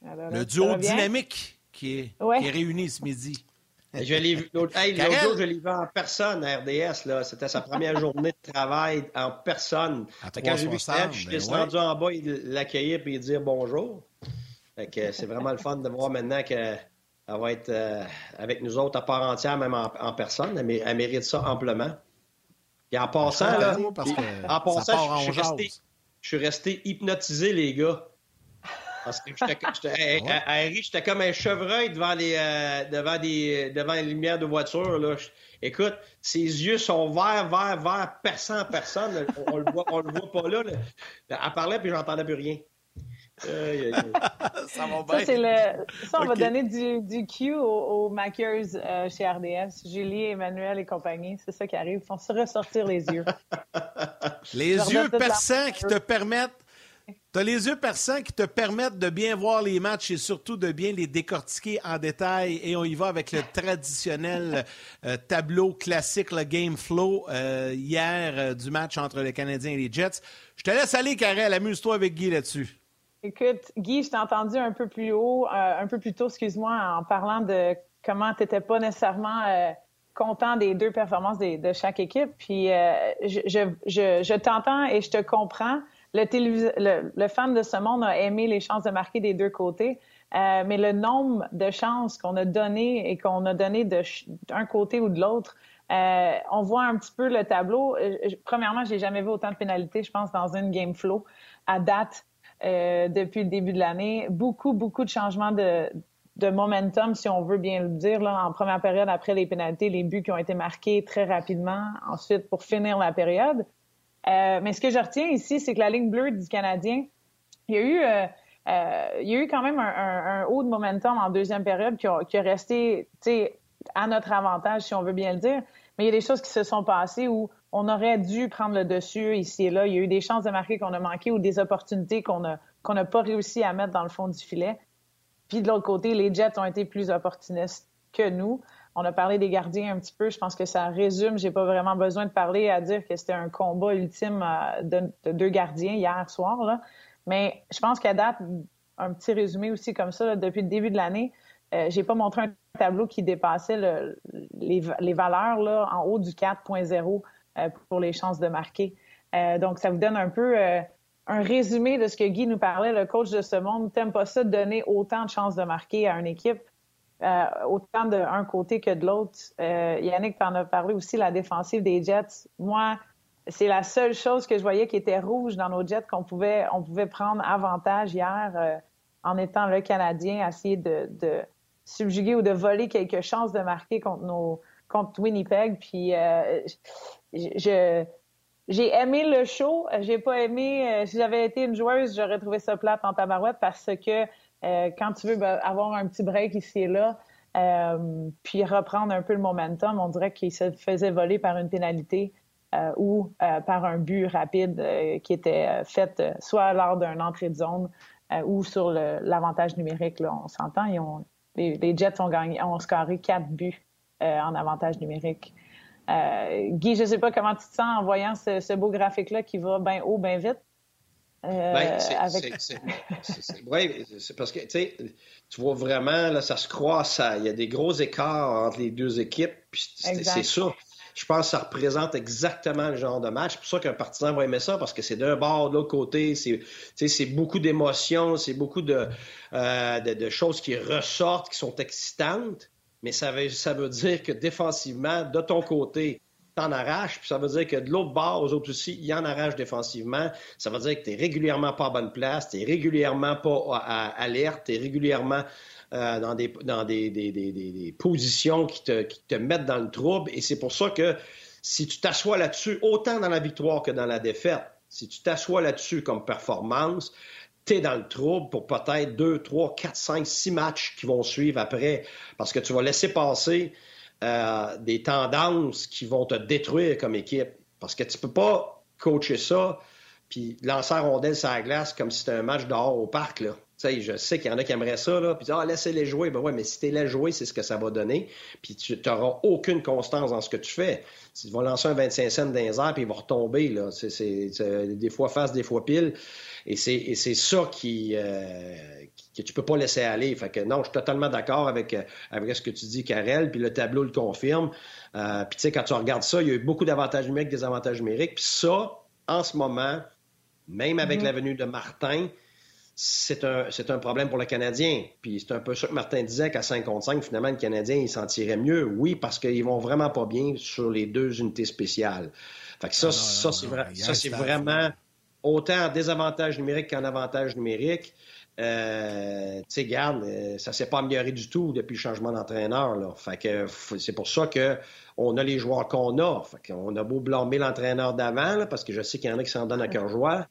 le duo dynamique qui est, qui est réuni ce midi. Je l'ai vu l'autre jour, je l'ai vu en personne à RDS. C'était sa première journée de travail en personne. Quand j'ai vu je suis ben descendu en bas, l'accueillir et dire bonjour. c'est vraiment le fun de voir maintenant qu'elle va être euh, avec nous autres à part entière, même en, personne. Elle, mérite ça amplement. Et en passant, là, en passant, je, resté, je suis resté hypnotisé, les gars. Parce que j'étais comme un chevreuil devant les, euh, devant des, devant les lumières de voiture. Là. Écoute, ses yeux sont verts, verts, verts, perçants, personne. On, le voit, on le voit pas là. là. Elle parlait puis j'entendais plus rien. ça va bien. Ça, le... ça on va donner du, du cue aux, makers euh, chez RDS. Julie, Emmanuel et compagnie. C'est ça qui arrive. Ils font se ressortir les yeux. les yeux perçants qui te permettent tu as les yeux perçants qui te permettent de bien voir les matchs et surtout de bien les décortiquer en détail. Et on y va avec le traditionnel euh, tableau classique, le game flow, euh, hier euh, du match entre les Canadiens et les Jets. Je te laisse aller, Karel. Amuse-toi avec Guy là-dessus. Écoute, Guy, je t'ai entendu un peu plus haut, un peu plus tôt, excuse-moi, en parlant de comment tu n'étais pas nécessairement content des deux performances de chaque équipe. Puis je, je t'entends et je te comprends le, fan de ce monde a aimé les chances de marquer des deux côtés. Euh, mais le nombre de chances qu'on a donné et qu'on a donné d'un côté ou de l'autre, euh, on voit un petit peu le tableau. Euh, premièrement, j'ai jamais vu autant de pénalités, je pense, dans une game flow à date depuis le début de l'année. Beaucoup, beaucoup de changements de, momentum, si on veut bien le dire, en première période après les pénalités, les buts qui ont été marqués très rapidement, ensuite pour finir la période. Euh, mais ce que je retiens ici, c'est que la ligne bleue du Canadien, il y a eu, euh, euh, il y a eu quand même un, haut de momentum en deuxième période qui a, qui a resté à notre avantage, si on veut bien le dire. Mais il y a des choses qui se sont passées où on aurait dû prendre le dessus ici et là. Il y a eu des chances de marquer qu'on a manquées ou des opportunités qu'on n'a qu'on pas réussi à mettre dans le fond du filet. Puis de l'autre côté, les Jets ont été plus opportunistes que nous. On a parlé des gardiens un petit peu. Je pense que ça résume. J'ai pas vraiment besoin de parler à dire que c'était un combat ultime euh, de, deux gardiens hier soir. Mais je pense qu'à date, un petit résumé aussi comme ça, depuis le début de l'année, euh, j'ai pas montré un tableau qui dépassait les, valeurs en haut du 4.0 euh, pour les chances de marquer. donc, ça vous donne un peu un résumé de ce que Guy nous parlait, le coach de ce monde. T'aimes pas ça de donner autant de chances de marquer à une équipe. Euh, autant d'un côté que de l'autre. Euh, Yannick t'en a parlé aussi, la défensive des Jets. Moi, c'est la seule chose que je voyais qui était rouge dans nos Jets qu'on pouvait, on pouvait prendre avantage hier euh, en étant le Canadien, essayer de, subjuguer ou de voler quelques chances de marquer contre nos contre Winnipeg. Puis j'ai aimé le show. J'ai pas aimé. si j'avais été une joueuse, j'aurais trouvé ça plate en tabarouette parce que euh, quand tu veux ben, avoir un petit break ici et là, euh, puis reprendre un peu le momentum, on dirait qu'il se faisait voler par une pénalité euh, ou par un but rapide qui était fait soit lors d'une entrée de zone ou sur l'avantage numérique. On s'entend, les, Jets ont gagné, ont scoré quatre buts en avantage numérique. Guy, je ne sais pas comment tu te sens en voyant ce beau graphique-là qui va bien haut, bien vite. Ben, c'est parce que tu vois vraiment, là, ça se croise, il y a des gros écarts entre les deux équipes, c'est ça. Je pense que ça représente exactement le genre de match. C'est pour ça qu'un partisan va aimer ça, parce que c'est d'un bord, de l'autre côté, c'est beaucoup d'émotions, c'est beaucoup de, euh, de, de, choses qui ressortent, qui sont excitantes, mais ça veut, ça veut dire que défensivement, de ton côté, t'en arraches, puis ça veut dire que de l'autre bord, aux autres aussi, il en arrache défensivement. Ça veut dire que tu n'es régulièrement pas à bonne place, tu n'es régulièrement pas à, alerte, tu es régulièrement euh, dans, des, dans des, des, des, positions qui te, qui te mettent dans le trouble. Et c'est pour ça que Si tu t'assois là-dessus, autant dans la victoire que dans la défaite, si tu t'assois là-dessus comme performance, tu es dans le trouble pour peut-être deux, trois, quatre, cinq, six matchs qui vont suivre après, parce que tu vas laisser passer euh, des tendances qui vont te détruire comme équipe. Parce que tu peux pas coacher ça puis lancer la rondelle sur la glace comme si c'était un match dehors au parc. Là. je sais qu'il y en a qui aimeraient ça, là, puis ah, laissez-les jouer. Ben ouais, mais si tu les jouer, c'est ce que ça va donner. Puis tu n'auras aucune constance dans ce que tu fais. Tu vas lancer un 25 cents dans les airs, puis il va retomber. Là. C'est, des fois face, des fois pile. Et c'est, ça qui, euh, que tu peux pas laisser aller. Fait que non, je suis totalement d'accord avec, avec ce que tu dis, Karel, puis le tableau le confirme. Euh, puis tu sais, quand tu regardes ça, il y a eu beaucoup d'avantages numériques, des avantages numériques. Puis ça, en ce moment, même avec mm-hmm. la venue de Martin, c'est un, un problème pour le Canadien. Puis c'est un peu ça que Martin disait qu'à 5 contre 5, finalement, le Canadien, il s'en tirait mieux. Oui, parce qu'ils vont vraiment pas bien sur les deux unités spéciales. Fait que ça, ça, c'est, ça, c'est vraiment autant en désavantage numérique qu'en avantage numérique. Euh, tu sais, garde, euh, ça s'est pas amélioré du tout depuis le changement d'entraîneur. Là. Fait que c'est pour ça que on a les joueurs qu'on a. Fait qu'on a beau blâmer l'entraîneur d'avant, parce que je sais qu'il y en a qui s'en donnent à cœur joie.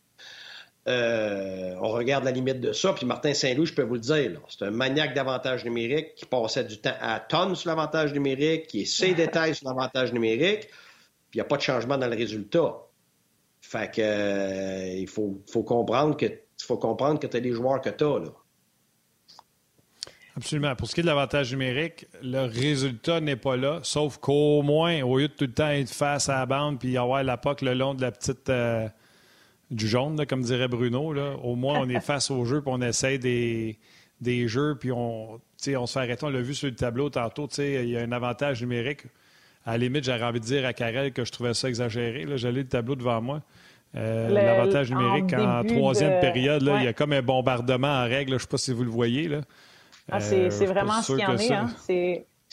Euh, on regarde la limite de ça. Puis Martin Saint-Louis, je peux vous le dire, c'est un maniaque d'avantage numérique qui passait du temps à tonnes sur l'avantage numérique, qui essaie des détails sur l'avantage numérique, puis il n'y a pas de changement dans le résultat. Fait que euh, il faut, faut, comprendre que faut comprendre que tu as les joueurs que tu as. Là. Absolument. Pour ce qui est de l'avantage numérique, le résultat n'est pas là, sauf qu'au moins, au lieu de tout le temps être face à la bande puis avoir la POC le long de la petite. Euh, du jaune, comme dirait Bruno. Là. Au moins, on est face au jeu, puis on essaie des, des jeux, puis on, on se fait arrêter. On l'a vu sur le tableau tantôt. Il y a un avantage numérique. À la limite, j'aurais envie de dire à Karel que je trouvais ça exagéré. J'allais le tableau devant moi. Euh, l'avantage numérique en, troisième période, là, il y a comme un bombardement en règle. Je ne sais pas si vous le voyez. Là. Ah, c'est euh, vraiment ce qu'il y en est. Hein.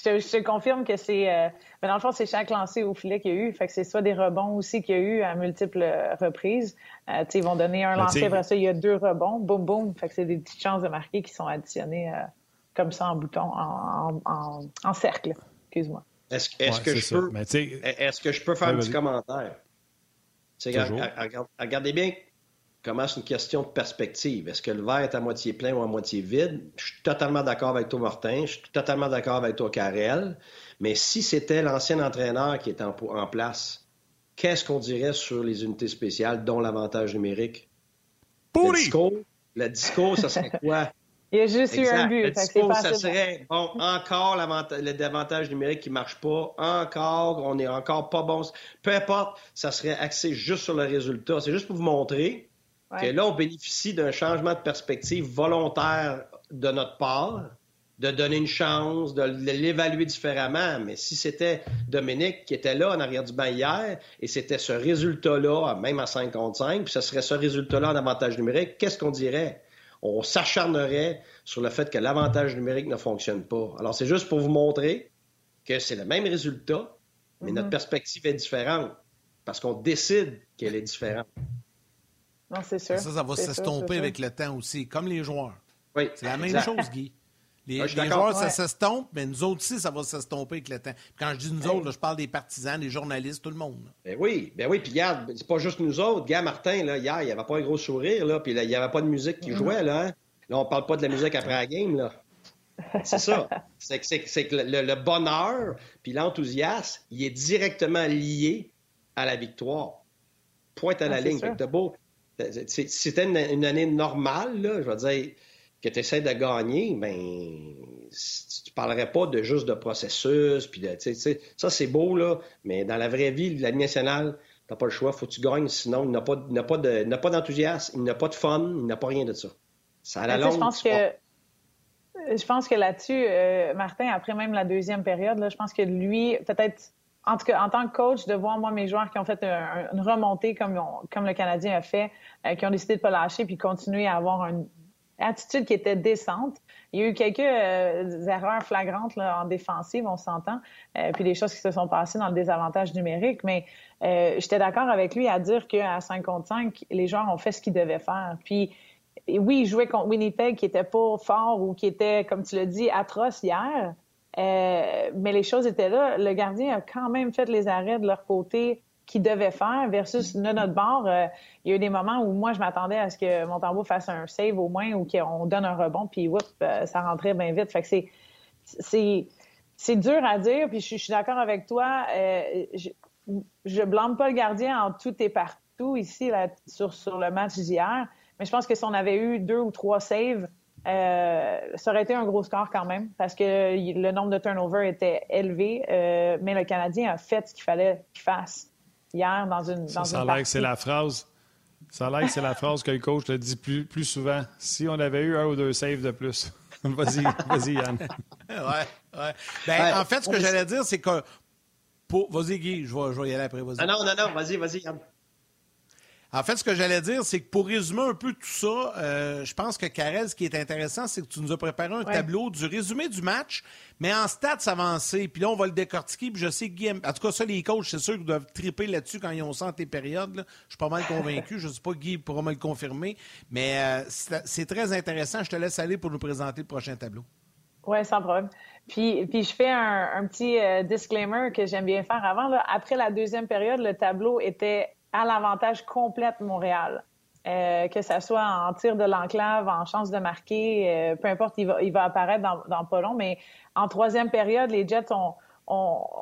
Je, te, confirme que c'est. Euh, mais dans le fond, c'est chaque lancé au filet qu'il y a eu. Fait que c'est soit des rebonds aussi qu'il y a eu à multiples reprises. Euh, ils vont donner un ben, lancer, après ça, il y a deux rebonds, boum, boum. Fait que c'est des petites chances de marquer qui sont additionnées euh, comme ça en bouton, en, cercle. Excuse-moi. Est-ce que, je peux, est-ce que je peux faire un petit commentaire? Regardez bien comment c'est une question de perspective. Est-ce que le verre est à moitié plein ou à moitié vide? Je suis totalement d'accord avec toi, Martin. Je suis totalement d'accord avec toi, Karel. Mais si c'était l'ancien entraîneur qui était en, place, qu'est-ce qu'on dirait sur les unités spéciales, dont l'avantage numérique? Le discours, le discours, ça serait quoi? Il y a juste eu un but. Le ça serait, bon, encore l'avantage numérique qui marche pas, encore, on est encore pas bon. Peu importe, ça serait axé juste sur le résultat. C'est juste pour vous montrer que là, on bénéficie d'un changement de perspective volontaire de notre part, de donner une chance, de l'évaluer différemment. Mais si c'était Dominique qui était là en arrière du banc hier, et c'était ce résultat-là, même à 5 contre 5, puis ce serait ce résultat-là en avantage numérique, qu'est-ce qu'on dirait? On s'acharnerait sur le fait que l'avantage numérique ne fonctionne pas. Alors, c'est juste pour vous montrer que c'est le même résultat, mais notre mm-hmm. perspective est différente parce qu'on décide qu'elle est différente. Non, c'est sûr. Ça, ça va s'estomper avec le temps aussi, comme les joueurs. Oui. C'est la même chose, Guy. Les, ah, joueurs, ça s'estompe, mais nous autres aussi, ça va s'estomper avec le temps. quand je dis nous autres, je parle des partisans, des journalistes, tout le monde. Ben oui, ben oui, puis regarde, c'est pas juste nous autres. Gars, Martin, là, hier, il n'y avait pas un gros sourire, là, puis il n'y avait pas de musique qui mm-hmm. jouait, là. Hein. Là, on parle pas de la musique après la game, là. C'est ça. C'est que, le, bonheur puis l'enthousiasme, il est directement lié à la victoire. Pointe à la ah, ligne. Fait beau, si c'était une, année normale, là, je veux dire, que tu essaies de gagner, ben, tu parlerais pas de juste de processus, puis de, ça c'est beau, là, mais dans la vraie vie, la nationale, t'as pas le choix, faut que tu gagnes, sinon il n'a pas, pas, de, pas d'enthousiasme, il n'a pas de fun, il n'a pas rien de ça. Ça a la longue. Je pense que, je pense que là-dessus, euh, Martin, après même la deuxième période, là, je pense que lui, peut-être en tout cas, en tant que coach, de voir, moi, mes joueurs qui ont fait une remontée comme, comme le Canadien a fait, euh, qui ont décidé de ne pas lâcher puis continuer à avoir une attitude qui était décente. Il y a eu quelques euh, erreurs flagrantes en défensive, on s'entend, euh, puis des choses qui se sont passées dans le désavantage numérique, mais j'étais d'accord avec lui à dire qu'à 5 contre 5, les joueurs ont fait ce qu'ils devaient faire. Puis oui, ils jouaient contre Winnipeg qui était pas fort ou qui était, comme tu l'as dit, atroce hier, mais les choses étaient là. Le gardien a quand même fait les arrêts de leur côté qu'il devait faire versus de notre bord. il y a eu des moments où moi, je m'attendais à ce que Montembeau fasse un save au moins ou qu'on donne un rebond, puis whoop, ça rentrait bien vite. Fait que c'est, c'est, c'est dur à dire, puis je, suis d'accord avec toi. je, je blâme pas le gardien en tout et partout ici là, sur, sur le match d'hier, mais je pense que si on avait eu deux ou trois saves, euh, ça aurait été un gros score quand même parce que le nombre de turnovers était élevé, euh, mais le Canadien a fait ce qu'il fallait qu'il fasse hier dans une dans ça, une ça c'est la phrase. Ça a l'air que c'est la phrase que le coach le dit plus, plus souvent. Si on avait eu un ou deux saves de plus. vas-y, vas-y, Yann. ouais, ouais. Ben, en fait, ce que j'allais dire, c'est que Vas-y, Guy, je vais, y aller après. Ah non, non, non, vas-y, vas-y, En fait, ce que j'allais dire, c'est que pour résumer un peu tout ça, euh, je pense que Karel, ce qui est intéressant, c'est que tu nous as préparé un tableau du résumé du match, mais en stats avancés. Puis là, on va le décortiquer. Puis je sais que Guy, en tout cas, ça, les coachs, c'est sûr qu'ils doivent triper là-dessus quand ils ont senti tes périodes. Je suis pas mal convaincu. je ne sais pas, Guy pourra me le confirmer. Mais euh, c'est très intéressant. Je te laisse aller pour nous présenter le prochain tableau. Oui, sans problème. Puis, puis je fais un, petit euh, disclaimer que j'aime bien faire avant. Là. Après la deuxième période, le tableau était à l'avantage complète Montréal. Euh, que ça soit en tir de l'enclave, en chance de marquer, euh, peu importe, il va, il va apparaître dans, dans pas long. Mais en troisième période, les Jets ont,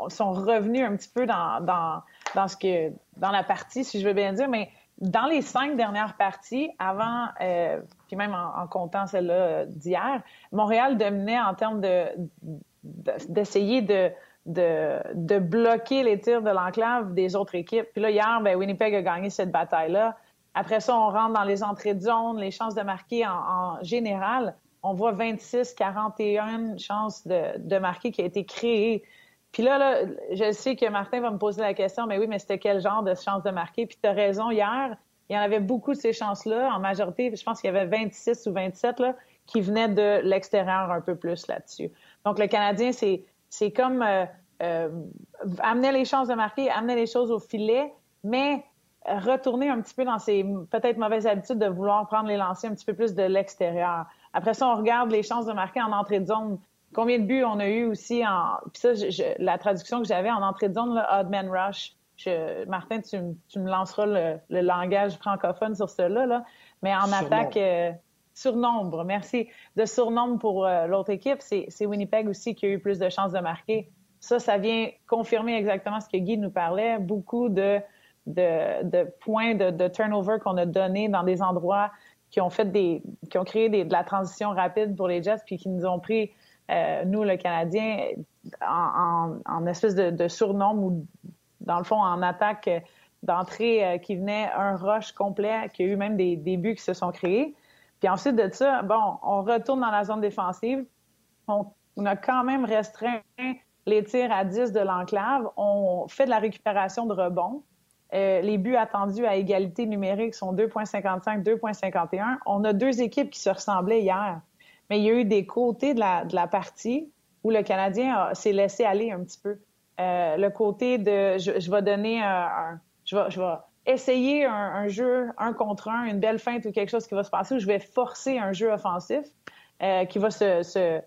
sont revenus un petit peu dans, dans, dans, ce que, dans la partie, si je veux bien dire. Mais dans les cinq dernières parties, avant, euh, puis même en, comptant celle-là d'hier, Montréal dominait en termes de, d'essayer de, de, de, bloquer les tirs de l'enclave des autres équipes. Puis là, hier, ben, Winnipeg a gagné cette bataille-là. Après ça, on rentre dans les entrées de zone, les chances de marquer en, général. On voit 26, 41 chances de, marquer qui a été créées puis là, je sais que Martin va me poser la question, mais oui, mais c'était quel genre de chance de marquer? Puis tu as raison, hier, il y en avait beaucoup de ces chances-là. En majorité, je pense qu'il y avait 26 ou 27 là, qui venaient de l'extérieur un peu plus là-dessus. Donc, le Canadien, c'est, c'est comme euh, euh, amener les chances de marquer, amener les choses au filet, mais retourner un petit peu dans ses peut-être mauvaises habitudes de vouloir prendre les lancers un petit peu plus de l'extérieur. Après ça, on regarde les chances de marquer en entrée de zone. Combien de buts on a eu aussi en. Puis ça, la traduction que j'avais en entrée de zone, là, odd man rush. Martin, tu, me lanceras le, langage francophone sur cela, là. Mais en attaque, euh, surnombre, merci. De surnombre pour euh, l'autre équipe, c'est Winnipeg aussi qui a eu plus de chances de marquer. Ça, ça vient confirmer exactement ce que Guy nous parlait. Beaucoup de, de, points de, turnover qu'on a donnés dans des endroits qui ont fait des, qui ont créé de la transition rapide pour les Jets, puis qui nous ont pris euh, nous, le Canadien, en, espèce de, surnom ou, dans le fond, en attaque d'entrée euh, qui venait un rush complet, qui a eu même des, buts qui se sont créés. Puis ensuite de ça, bon, on retourne dans la zone défensive. On, a quand même restreint les tirs à 10 de l'enclave. On fait de la récupération de rebonds. Euh, les buts attendus à égalité numérique sont 2,55, 2,51. On a deux équipes qui se ressemblaient hier mais il y a eu des côtés de la, partie où le Canadien s'est laissé aller un petit peu. Euh, le côté de je, vais donner un, je, vais, je vais essayer un, jeu un contre un, une belle feinte ou quelque chose qui va se passer, où je vais forcer un jeu offensif euh, qui va se, se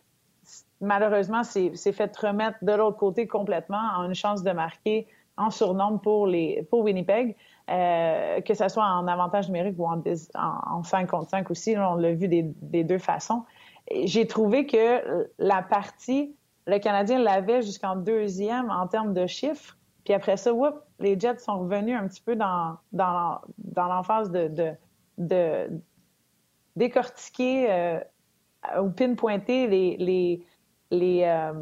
malheureusement s'est fait remettre de l'autre côté complètement en une chance de marquer en surnombre pour les pour Winnipeg, euh, que ce soit en avantage numérique ou en, en, 5 contre 5 aussi, on l'a vu des, deux façons j'ai trouvé que la partie, le Canadien l'avait jusqu'en deuxième en termes de chiffres. Puis après ça, whoop, les Jets sont revenus un petit peu dans, dans, dans de, de, de décortiquer euh, ou pinpointer les, euh,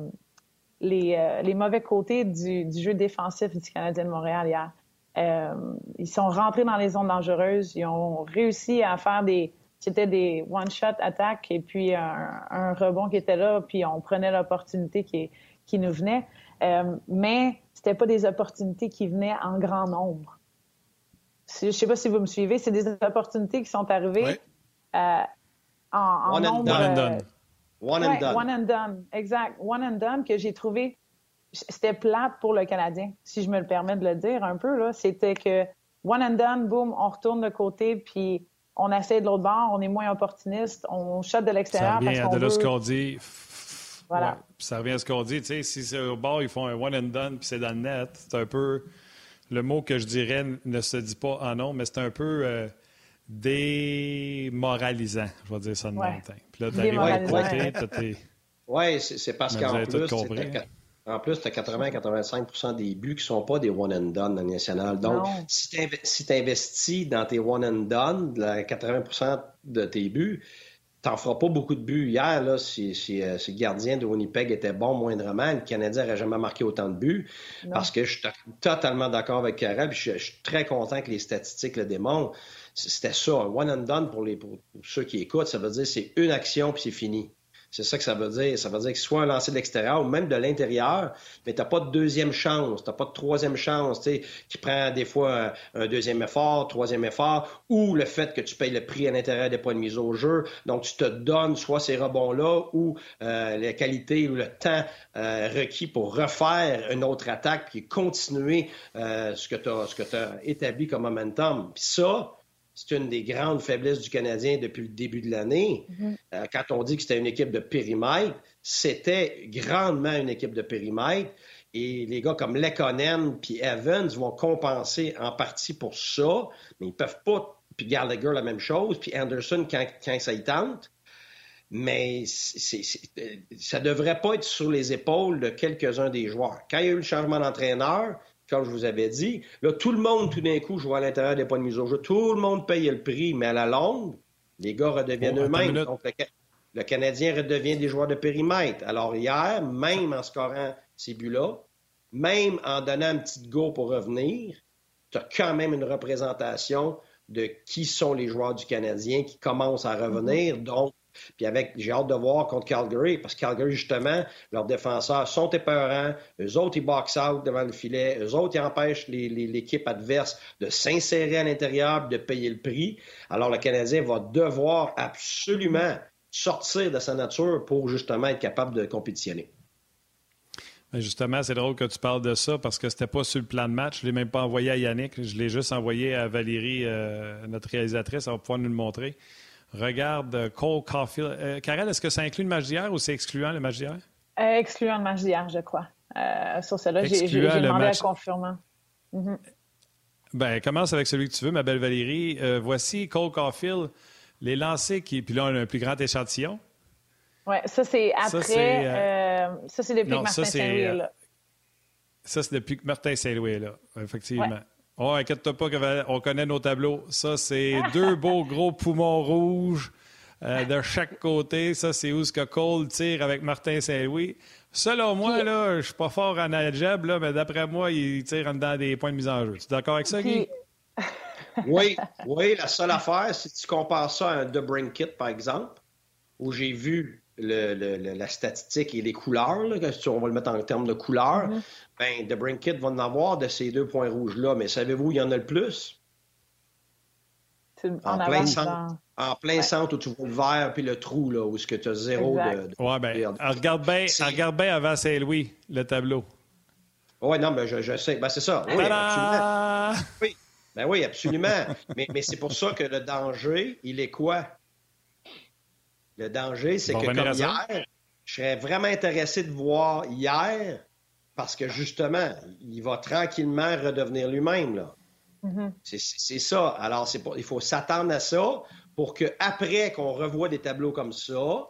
euh, mauvais côtés du, jeu défensif du Canadien de Montréal hier. Ils sont rentrés dans les zones dangereuses. Ils ont réussi à faire des, c'était des one-shot attaques et puis un, rebond qui était là, puis on prenait l'opportunité qui nous venait. Euh, mais c'était pas des opportunités qui venaient en grand nombre. Je sais pas si vous me suivez, c'est des opportunités qui sont arrivées euh, en, one nombre. And done. one and done. One and done, exact. One and done que j'ai trouvé, c'était plate pour le Canadien, si je me le permets de le dire un peu. là. C'était que one and done, boum, on retourne de côté, puis on essaie de l'autre bord, on est moins opportuniste, on shot de l'extérieur. Ça parce qu'on de veut... ce qu'on dit. Voilà. ça revient à ce qu'on dit. Si c'est au bord, ils font un one and done, puis c'est dans le net, c'est un peu. Le mot que je dirais ne se dit pas en nom, mais c'est un peu euh, démoralisant, je vais dire ça de ouais. Puis là, t'arrives à côté, t'es. Oui, c'est parce qu'en plus, en plus, tu as 80-85% des buts qui ne sont pas des one and done dans le national. Donc, non. si tu investis dans tes one and done, 80 de tes buts, t'en feras pas beaucoup de buts. Hier, là, si, si, euh, si, le gardien de Winnipeg était bon moindrement, le Canadien n'aurait jamais marqué autant de buts. Non. Parce que je suis totalement d'accord avec Karel. Je, je, suis très content que les statistiques le démontrent. C'était ça, un one and done pour, les, pour, pour ceux qui écoutent. Ça veut dire c'est une action puis c'est fini. C'est ça que ça veut dire. Ça veut dire que soit un lancer de l'extérieur ou même de l'intérieur, mais tu n'as pas de deuxième chance, tu n'as pas de troisième chance, tu sais, qui prend des fois un, un, deuxième effort, troisième effort, ou le fait que tu payes le prix à l'intérieur des points de mise au jeu. Donc, tu te donnes soit ces rebonds-là ou euh, la qualité ou le temps euh, requis pour refaire une autre attaque puis continuer euh, ce que tu as, as établi comme momentum. Puis ça, c'est une des grandes faiblesses du Canadien depuis le début de l'année. Mm-hmm. euh, quand on dit que c'était une équipe de périmètre, c'était grandement une équipe de périmètre. Et les gars comme Lekonen puis Evans vont compenser en partie pour ça, mais ils peuvent pas. Puis Gallagher, la même chose. Puis Anderson, quand, quand ça y tente. Mais c'est, ça devrait pas être sur les épaules de quelques-uns des joueurs. Quand il y a eu le changement d'entraîneur, comme je vous avais dit. Là, tout le monde, tout d'un coup, jouait à l'intérieur des points de mise au jeu. Tout le monde payait le prix, mais à la longue, les gars redeviennent oh, eux-mêmes. Donc, le, le, Canadien redevient des joueurs de périmètre. Alors, hier, même en scorant ces buts-là, même en donnant un petit go pour revenir, tu as quand même une représentation de qui sont les joueurs du Canadien qui commencent à revenir. Mm-hmm. Donc, puis avec, j'ai hâte de voir contre Calgary, parce que Calgary, justement, leurs défenseurs sont épeurants. Eux autres, ils box out devant le filet. Eux autres, ils empêchent l'équipe adverse de s'insérer à l'intérieur de payer le prix. Alors, le Canadien va devoir absolument sortir de sa nature pour justement être capable de compétitionner. Justement, c'est drôle que tu parles de ça parce que c'était pas sur le plan de match. Je l'ai même pas envoyé à Yannick. Je l'ai juste envoyé à Valérie, euh, notre réalisatrice. Elle va pouvoir nous le montrer. Regarde euh, Cole Caulfield. Euh, Karel, est-ce que ça inclut le match d'hier ou c'est excluant le match d'hier? Euh, excluant le match d'hier, je crois. Euh, sur cela, j'ai demandé match... à confirmer. Mm -hmm. Ben, commence avec celui que tu veux, ma belle Valérie. Euh, voici Cole Caulfield, les lancers qui. Puis là, on a un plus grand échantillon. Oui, ça, c'est après. Ça, c'est depuis que Martin Saint-Louis est là. Ça, c'est depuis que Martin Saint-Louis est là, effectivement. Ouais. Oh, inquiète-toi pas, on connaît nos tableaux. Ça, c'est deux beaux gros poumons rouges euh, de chaque côté. Ça, c'est où ce que Cole tire avec Martin Saint-Louis. Selon moi, là, je suis pas fort en algèbre, là, mais d'après moi, il tire en dedans des points de mise en jeu. Tu es d'accord avec ça, Guy? oui, oui. La seule affaire, si tu compares ça à un De Kit, par exemple, où j'ai vu le, le, la statistique et les couleurs, là, on va le mettre en termes de couleurs, mm -hmm. ben, The Brinkit va en avoir de ces deux points rouges-là. Mais savez-vous, il y en a le plus? En, en, plein centre, en plein ouais. centre où tu vois le vert puis le trou, là, où ce que tu as zéro exact. de, de. Ouais, ben, regarde bien, regarde bien avant Saint-Louis, le tableau. Oui, non, mais je, je sais. Ben, c'est ça. Oui, absolument. Oui. Ben oui, absolument. mais mais c'est pour ça que le danger, il est quoi? Le danger, c'est que comme hier, je serais vraiment intéressé de voir hier, parce que justement, il va tranquillement redevenir lui-même. là. Mm -hmm. C'est ça. Alors, il faut s'attendre à ça pour qu'après qu'on revoie des tableaux comme ça,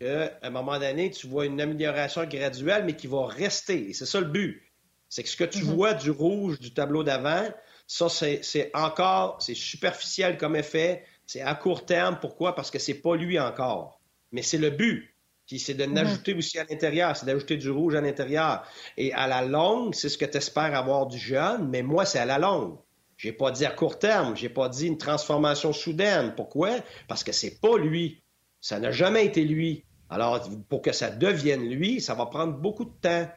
qu'à un moment donné, tu vois une amélioration graduelle, mais qui va rester. C'est ça le but. C'est que ce que tu mm -hmm. vois du rouge du tableau d'avant, ça, c'est encore, c'est superficiel comme effet, c'est à court terme. Pourquoi? Parce que c'est pas lui encore. Mais c'est le but. Puis c'est de n'ajouter mmh. aussi à l'intérieur, c'est d'ajouter du rouge à l'intérieur. Et à la longue, c'est ce que tu espères avoir du jeune, mais moi, c'est à la longue. J'ai pas dit à court terme, j'ai pas dit une transformation soudaine. Pourquoi? Parce que c'est pas lui. Ça n'a jamais été lui. Alors, pour que ça devienne lui, ça va prendre beaucoup de temps.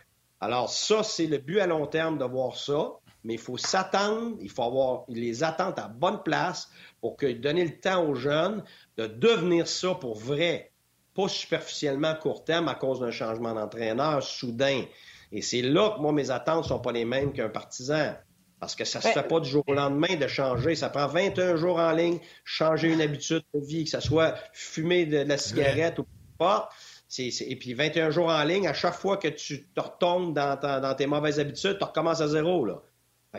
Alors, ça, c'est le but à long terme de voir ça. Mais il faut s'attendre, il faut avoir les attentes à bonne place pour que, donner le temps aux jeunes de devenir ça pour vrai, pas superficiellement à court terme à cause d'un changement d'entraîneur soudain. Et c'est là que moi, mes attentes sont pas les mêmes qu'un partisan. Parce que ça se fait pas du jour au lendemain de changer. Ça prend 21 jours en ligne, changer une habitude de vie, que ce soit fumer de la cigarette ou pas. Et puis 21 jours en ligne, à chaque fois que tu te retombes dans, tes mauvaises habitudes, tu recommences à zéro. Là.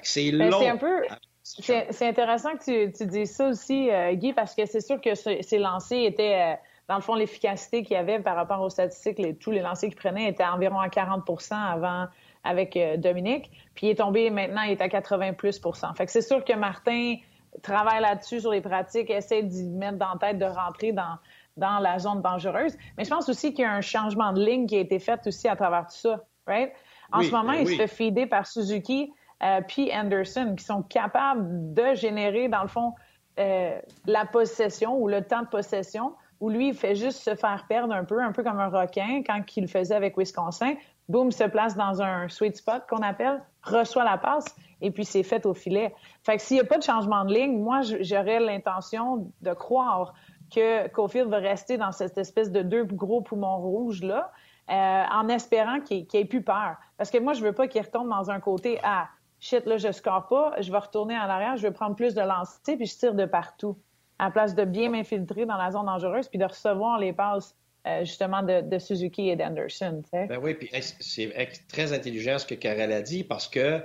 C'est ben, long. C'est un peu... C'est intéressant que tu, tu dises ça aussi, euh, Guy, parce que c'est sûr que ces lancers étaient, euh, dans le fond, l'efficacité qu'il y avait par rapport aux statistiques, les, tous les lancers qu'il prenait étaient environ à 40% avant avec euh, Dominique. Puis il est tombé maintenant, il est à 80 plus Fait que c'est sûr que Martin travaille là-dessus sur les pratiques, essaie d'y mettre dans la tête de rentrer dans, dans la zone dangereuse. Mais je pense aussi qu'il y a un changement de ligne qui a été fait aussi à travers tout ça, right? En ce moment, il se fait feeder par Suzuki euh, puis Anderson, qui sont capables de générer, dans le fond, euh, la possession ou le temps de possession, où lui, il fait juste se faire perdre un peu, un peu comme un requin quand il le faisait avec Wisconsin. Boom, se place dans un sweet spot qu'on appelle, reçoit la passe, et puis c'est fait au filet. Fait que s'il n'y a pas de changement de ligne, moi, j'aurais l'intention de croire que Cofield va rester dans cette espèce de deux gros poumons rouges là, euh, en espérant qu'il ait plus peur. Parce que moi, je veux pas qu'il retombe dans un côté ah shit là, je score pas, je vais retourner en arrière, je vais prendre plus de lancers puis je tire de partout, à place de bien m'infiltrer dans la zone dangereuse puis de recevoir les passes. Euh, justement de, Suzuki et d'Anderson. Ben oui, puis c'est très intelligent ce que Karel a dit parce que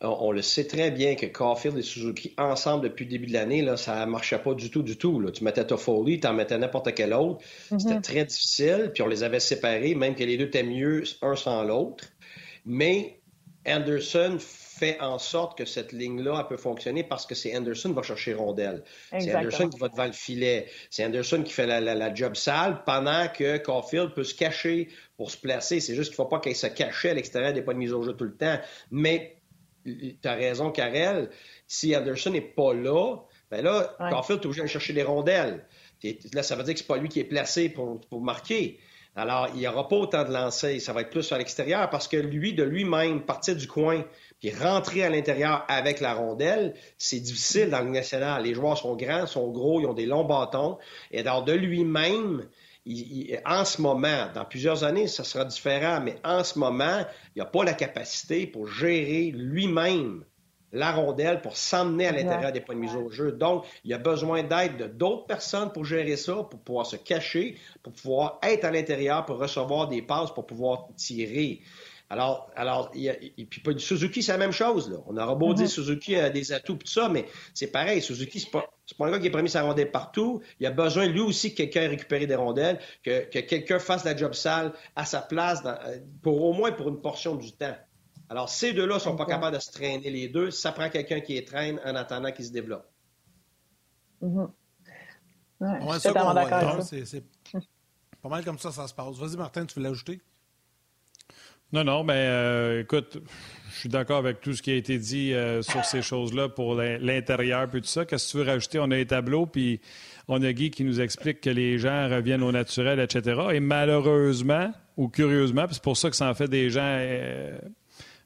on, le sait très bien que Caulfield et Suzuki, ensemble depuis le début de l'année, là, ça ne marchait pas du tout, du tout. Là. Tu mettais Toffoli, tu en mettais n'importe quel autre. Mm-hmm. C'était très difficile, puis on les avait séparés, même que les deux étaient mieux un sans l'autre. Mais Anderson fait en sorte que cette ligne-là peut fonctionner parce que c'est Anderson qui va chercher rondelle. C'est Anderson qui va devant le filet. C'est Anderson qui fait la, job sale pendant que Caulfield peut se cacher pour se placer. C'est juste qu'il ne faut pas qu'il se cache à l'extérieur des pas de mise au jeu tout le temps. Mais tu as raison, Karel. Si Anderson n'est pas là, ben là, ouais. Caulfield est obligé d'aller chercher des rondelles. là, ça veut dire que c'est pas lui qui est placé pour, marquer. Alors, il n'y aura pas autant de lancers. Ça va être plus à l'extérieur parce que lui, de lui-même, partir du coin puis rentrer à l'intérieur avec la rondelle, c'est difficile dans le national. Les joueurs sont grands, sont gros, ils ont des longs bâtons. Et alors, de lui-même, en ce moment, dans plusieurs années, ça sera différent, mais en ce moment, il n'a pas la capacité pour gérer lui-même la rondelle pour s'emmener à l'intérieur des points de mise au jeu. Donc, il a besoin d'aide de d'autres personnes pour gérer ça, pour pouvoir se cacher, pour pouvoir être à l'intérieur, pour recevoir des passes, pour pouvoir tirer. Alors, alors il y a, et puis Suzuki, c'est la même chose. Là. On aura beau dire. Suzuki a des atouts tout ça, mais c'est pareil. Suzuki, c'est pas, pas un gars qui est promis sa rondelle partout. Il a besoin, lui aussi, que quelqu'un récupère des rondelles, que, que quelqu'un fasse la job sale à sa place, euh, pour au moins pour une portion du temps. Alors, ces deux-là sont pas capables de se traîner les deux. Ça prend quelqu'un qui les traîne en attendant qu'ils se développent. Mm-hmm. c'est pas mal comme ça, ça se passe. Vas-y, Martin, tu veux l'ajouter? Non, non, mais euh, écoute, je suis d'accord avec tout ce qui a été dit euh, sur ces choses-là pour l'intérieur puis tout ça. Qu'est-ce que tu veux rajouter? On a les tableaux, puis on a Guy qui nous explique que les gens reviennent au naturel, etc. Et malheureusement, ou curieusement, c'est pour ça que ça en fait des gens euh,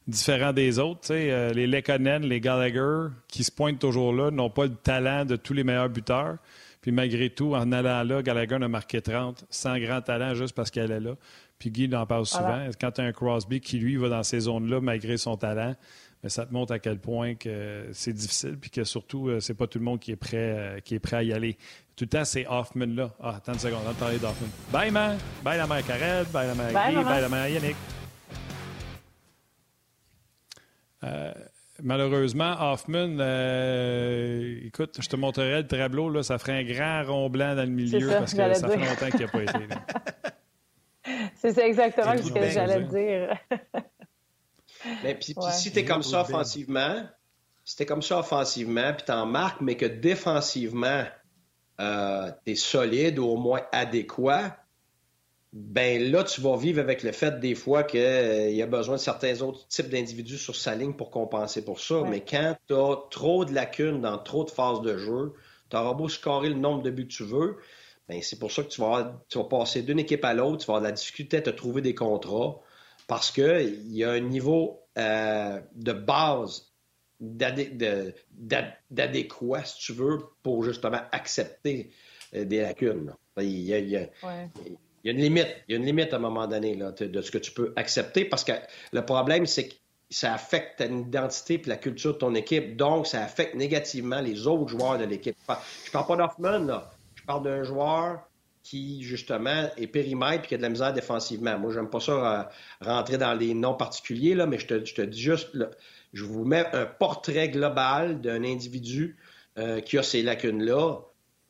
différents des autres, les Lekonen, les Gallagher, qui se pointent toujours là, n'ont pas le talent de tous les meilleurs buteurs. Puis malgré tout, en allant là, Gallagher a marqué 30, sans grand talent, juste parce qu'elle est là. Puis Guy en parle souvent. Quand tu as un Crosby qui, lui, va dans ces zones-là malgré son talent, mais ça te montre à quel point que c'est difficile, puis que surtout, euh, c'est pas tout le monde qui est prêt, euh, qui est prêt à y aller. Tout le temps, c'est Hoffman là. Ah, attends une seconde, on va parler d'Hoffman. Bye, man! Bye, la mère Karel! Bye, la mère Guy! Bye, la mère Yannick! Euh, malheureusement, Hoffman, écoute, je te montrerai le tableau, là, ça ferait un grand rond blanc dans le milieu parce que ça fait longtemps qu'il n'a pas été. C'est exactement ce que j'allais dire. mais puis, si tu es comme ça offensivement, si tu comme ça offensivement, puis tu en marques, mais que défensivement, euh, tu es solide ou au moins adéquat, ben là, tu vas vivre avec le fait des fois qu'il euh, y a besoin de certains autres types d'individus sur sa ligne pour compenser pour ça. Mais quand tu as trop de lacunes dans trop de phases de jeu, tu auras beau scorer le nombre de buts que tu veux, c'est pour ça que tu vas, tu vas passer d'une équipe à l'autre, tu vas avoir de la difficulté à te trouver des contrats parce qu'il y a un niveau euh, de base d'adéquat, si tu veux, pour justement accepter euh, des lacunes. Il y, a, une limite. Il y a une limite à un moment donné là, de ce que tu peux accepter parce que le problème, c'est que ça affecte ton identité et la culture de ton équipe. Donc, ça affecte négativement les autres joueurs de l'équipe. Je parle pas d'Hoffman, là. Je parle d'un joueur qui, justement, est périmètre et qui a de la misère défensivement. Moi, j'aime pas ça euh, rentrer dans les noms particuliers, là, mais je te, dis juste, je vous mets un portrait global d'un individu euh, qui a ces lacunes-là.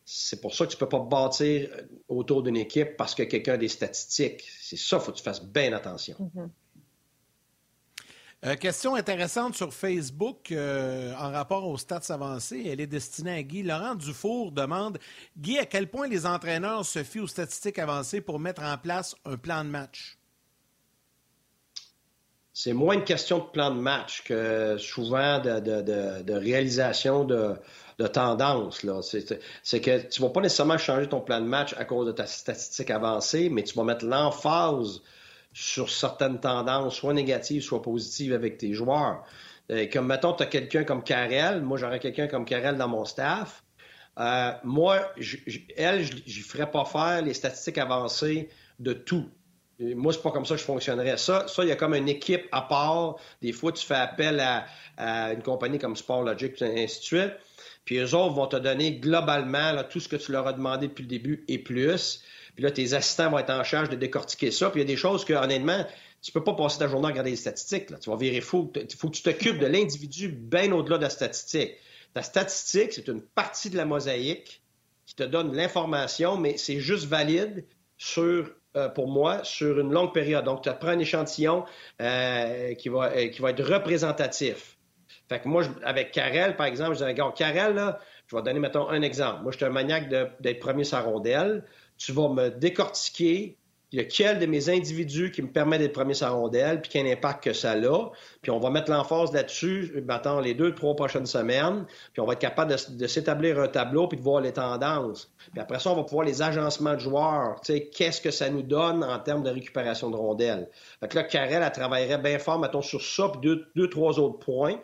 C'est pour ça que tu peux pas bâtir autour d'une équipe parce que quelqu'un a des statistiques. C'est ça, faut que tu fasses bien attention. Mm-hmm. Euh, question intéressante sur Facebook euh, en rapport aux stats avancées. Elle est destinée à Guy. Laurent Dufour demande Guy, à quel point les entraîneurs se fient aux statistiques avancées pour mettre en place un plan de match? C'est moins une question de plan de match que souvent de, réalisation de, tendance. C'est que tu ne vas pas nécessairement changer ton plan de match à cause de ta statistique avancée, mais tu vas mettre l'emphase sur certaines tendances, soit négatives, soit positives avec tes joueurs. Euh, comme, mettons, tu as quelqu'un comme Karel. Moi, j'aurais quelqu'un comme Karel dans mon staff. Euh, moi, elle, je ne ferais pas faire les statistiques avancées de tout. moi, c'est pas comme ça que je fonctionnerais. Ça, il y a comme une équipe à part. Des fois, tu fais appel à, une compagnie comme SportLogic, et ainsi de suite. Puis eux autres vont te donner globalement tout ce que tu leur as demandé depuis le début et plus. Puis là, tes assistants vont être en charge de décortiquer ça. Puis il y a des choses que, honnêtement, tu peux pas passer ta journée à regarder les statistiques. Tu vas virer fou. Il faut que tu t'occupes de l'individu bien au-delà de la statistique. Ta statistique, c'est une partie de la mosaïque qui te donne l'information, mais c'est juste valide sur, euh, pour moi, sur une longue période. Donc, tu prends un échantillon euh, qui, va, euh, qui va être représentatif. Fait que moi, avec Karel, par exemple, je dirais, regarde, Karel, là, je vais donner, mettons, un exemple. Moi, je suis un maniaque d'être premier sa rondelle tu vas me décortiquer lequel de mes individus qui me permet d'être premier sa rondelle, puis quel impact que ça a. Puis on va mettre l'emphase là-dessus, maintenant les deux, trois prochaines semaines, puis on va être capable de, s'établir un tableau puis de voir les tendances. Puis après ça, on va pouvoir les agencements de joueurs. Tu sais, qu'est-ce que ça nous donne en termes de récupération de rondelles. Fait que là, Karel, elle travaillerait bien fort, mettons, sur ça, puis deux, deux, trois autres points.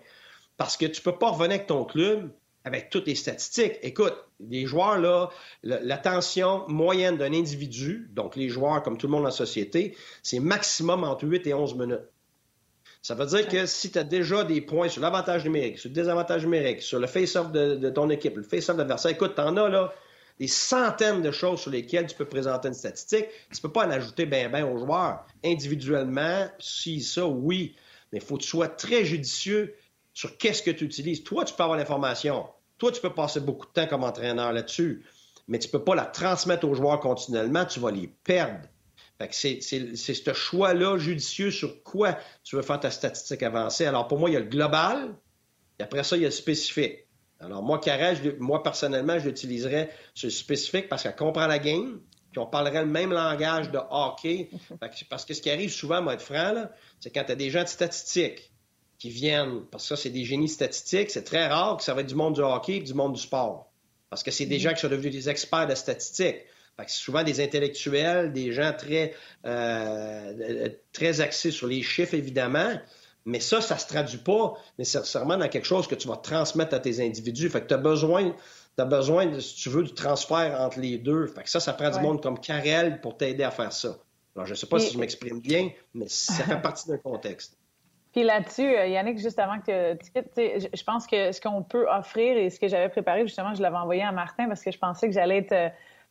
Parce que tu peux pas revenir avec ton club avec toutes les statistiques. Écoute, les joueurs, là, l'attention moyenne d'un individu, donc les joueurs comme tout le monde dans la société, c'est maximum entre 8 et 11 minutes. Ça veut dire que si tu as déjà des points sur l'avantage numérique, sur le désavantage numérique, sur le face-off de, ton équipe, le face-off de l'adversaire, écoute, tu en as là des centaines de choses sur lesquelles tu peux présenter une statistique. Tu peux pas en ajouter bien ben aux joueurs. Individuellement, si ça, oui. Mais il faut que tu sois très judicieux sur qu'est-ce que tu utilises. Toi, tu peux avoir l'information. Toi, tu peux passer beaucoup de temps comme entraîneur là-dessus, mais tu ne peux pas la transmettre aux joueurs continuellement, tu vas les perdre. c'est, ce choix-là judicieux sur quoi tu veux faire ta statistique avancée. Alors, pour moi, il y a le global, et après ça, il y a le spécifique. Alors, moi, Carré, moi, personnellement, je l'utiliserais sur le spécifique parce qu'elle comprend la game, puis on parlerait le même langage de hockey. parce que ce qui arrive souvent, moi, être franc, c'est quand tu as des gens de statistiques qui viennent, parce que ça, c'est des génies statistiques, c'est très rare que ça va être du monde du hockey et du monde du sport. Parce que c'est des mm-hmm. gens qui sont devenus des experts de statistiques. c'est souvent des intellectuels, des gens très, euh, très axés sur les chiffres, évidemment. Mais ça, ça se traduit pas nécessairement dans quelque chose que tu vas transmettre à tes individus. Fait que tu as besoin, as besoin, si tu veux, du transfert entre les deux. Fait que ça, ça prend du monde comme Karel pour t'aider à faire ça. Alors, je ne sais pas si je m'exprime bien, mais ça fait partie d'un contexte. Puis là-dessus, euh, Yannick, juste avant que tu quittes, je pense que ce qu'on peut offrir et ce que j'avais préparé, justement, je l'avais envoyé à Martin parce que je pensais que j'allais être euh,